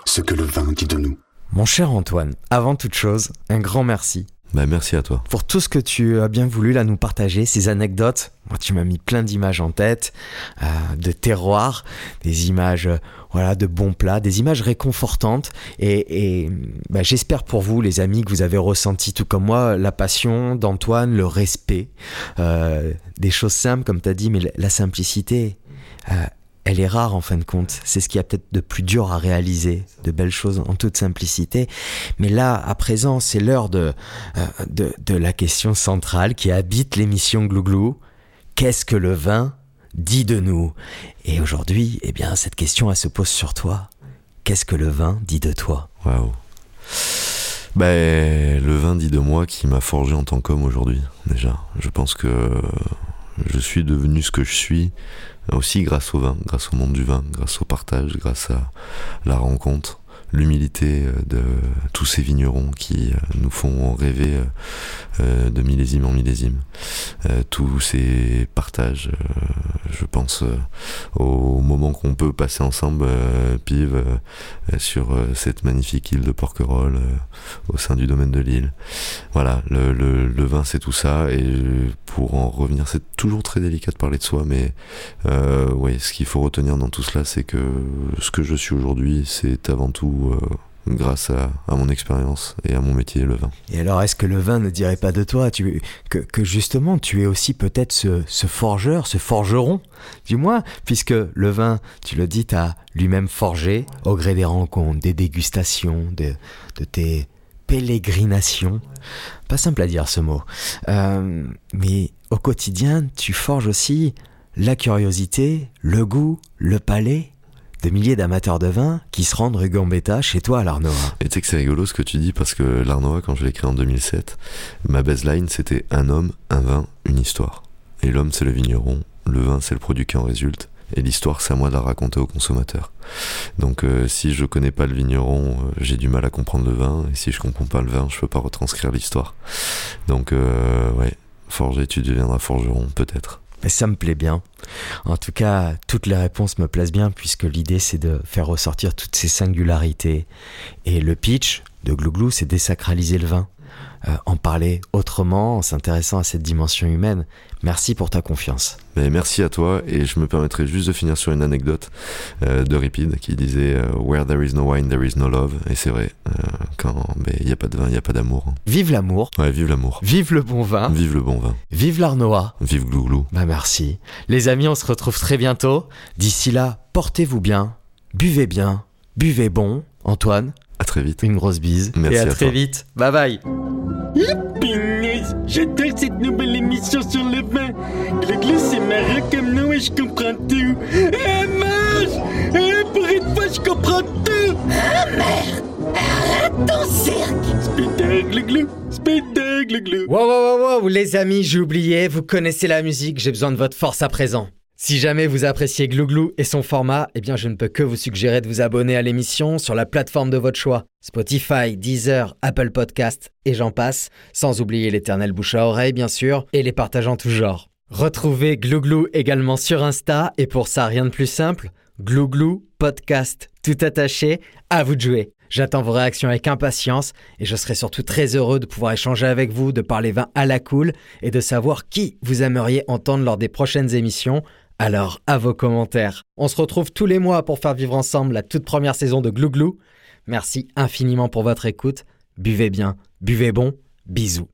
ce que le vin dit de nous. Mon cher Antoine, avant toute chose, un grand merci. Bah, merci à toi. Pour tout ce que tu as bien voulu là nous partager, ces anecdotes. Tu m'as mis plein d'images en tête, euh, de terroirs, des images euh, voilà, de bons plats, des images réconfortantes. Et, bah, j'espère pour vous, les amis, que vous avez ressenti, tout comme moi, la passion d'Antoine, le respect, euh, des choses simples, comme tu as dit, mais la simplicité elle est rare en fin de compte. C'est ce qui a peut-être de plus dur à réaliser, de belles choses en toute simplicité. Mais là, à présent, c'est l'heure de, euh, la question centrale qui habite l'émission Glouglou. Qu'est-ce que le vin dit de nous? Et aujourd'hui, eh bien, cette question, se pose sur toi. Qu'est-ce que le vin dit de toi? Waouh ben, le vin dit de moi qui m'a forgé en tant qu'homme aujourd'hui, déjà. Je pense que je suis devenu ce que je suis aussi grâce au vin, grâce au monde du vin, grâce au partage, grâce à la rencontre l'humilité euh, de tous ces vignerons qui euh, nous font rêver euh, de millésime en millésime. Tous ces partages, je pense au moment qu'on peut passer ensemble, Pive, sur cette magnifique île de Porquerolles, au sein du domaine de l'île. Voilà, le, vin c'est tout ça, et pour en revenir, c'est toujours très délicat de parler de soi, mais euh, oui, ce qu'il faut retenir dans tout cela, c'est que ce que je suis aujourd'hui, c'est avant tout euh, grâce à, mon expérience et à mon métier, le vin. Et alors, est-ce que le vin ne dirait pas de toi tu, que, justement, tu es aussi peut-être ce, forgeur, ce forgeron, du moins, puisque le vin, tu le dis, t'as lui-même forgé au gré des rencontres, des dégustations, de, tes pérégrinations. Pas simple à dire ce mot. Euh, mais au quotidien, tu forges aussi la curiosité, le goût, le palais? De milliers d'amateurs de vin qui se rendent rue Gambetta chez toi à l'Arnois. Et tu sais que c'est rigolo ce que tu dis parce que l'Arnois, quand je l'ai créé en 2007, ma baseline c'était un homme, un vin, une histoire. Et l'homme c'est le vigneron, le vin c'est le produit qui en résulte. Et l'histoire, c'est à moi de la raconter aux consommateurs. Donc, euh, si je connais pas le vigneron, euh, j'ai du mal à comprendre le vin. Et si je comprends pas le vin, je peux pas retranscrire l'histoire. Donc, euh, ouais, forger, tu deviendras forgeron, peut-être ça me plaît bien. En tout cas, toutes les réponses me plaisent bien puisque l'idée c'est de faire ressortir toutes ces singularités. Et le pitch de Glouglou, c'est désacraliser le vin. Euh, en parler autrement, en s'intéressant à cette dimension humaine. Merci pour ta confiance. Mais merci à toi et je me permettrai juste de finir sur une anecdote euh, de Ripid qui disait euh, Where there is no wine, there is no love. Et c'est vrai, quand il n'y a pas de vin, il n'y a pas d'amour. Vive l'amour. Ouais, vive l'amour. Vive le bon vin. Vive le bon vin. Vive l'Arnois. Vive Glouglou. Bah merci. Les amis, on se retrouve très bientôt. D'ici là, portez-vous bien, buvez bien, buvez bon. Antoine. À très vite. Une grosse bise. Merci et à, très vite. Bye bye. J'adore cette nouvelle émission sur le vin. Le glisse c'est marrant comme nous et je comprends tout. Eh, mange Eh, pour une fois, je comprends tout Ah, merde Arrête ton cirque Spectacle glou Spectacle glou Wow, wow, wow, wow, les amis, j'ai oublié, vous connaissez la musique, j'ai besoin de votre force à présent. Si jamais vous appréciez Glouglou et son format, eh bien je ne peux que vous suggérer de vous abonner à l'émission sur la plateforme de votre choix. Spotify, Deezer, Apple Podcast et j'en passe, sans oublier l'éternel bouche à oreille bien sûr, et les partageants tout genre. Retrouvez Glouglou également sur Insta et pour ça rien de plus simple, Glouglou Podcast, tout attaché, à vous de jouer. J'attends vos réactions avec impatience et je serai surtout très heureux de pouvoir échanger avec vous, de parler vin à la cool et de savoir qui vous aimeriez entendre lors des prochaines émissions alors, à vos commentaires. On se retrouve tous les mois pour faire vivre ensemble la toute première saison de Glouglou. Merci infiniment pour votre écoute. Buvez bien, buvez bon, bisous.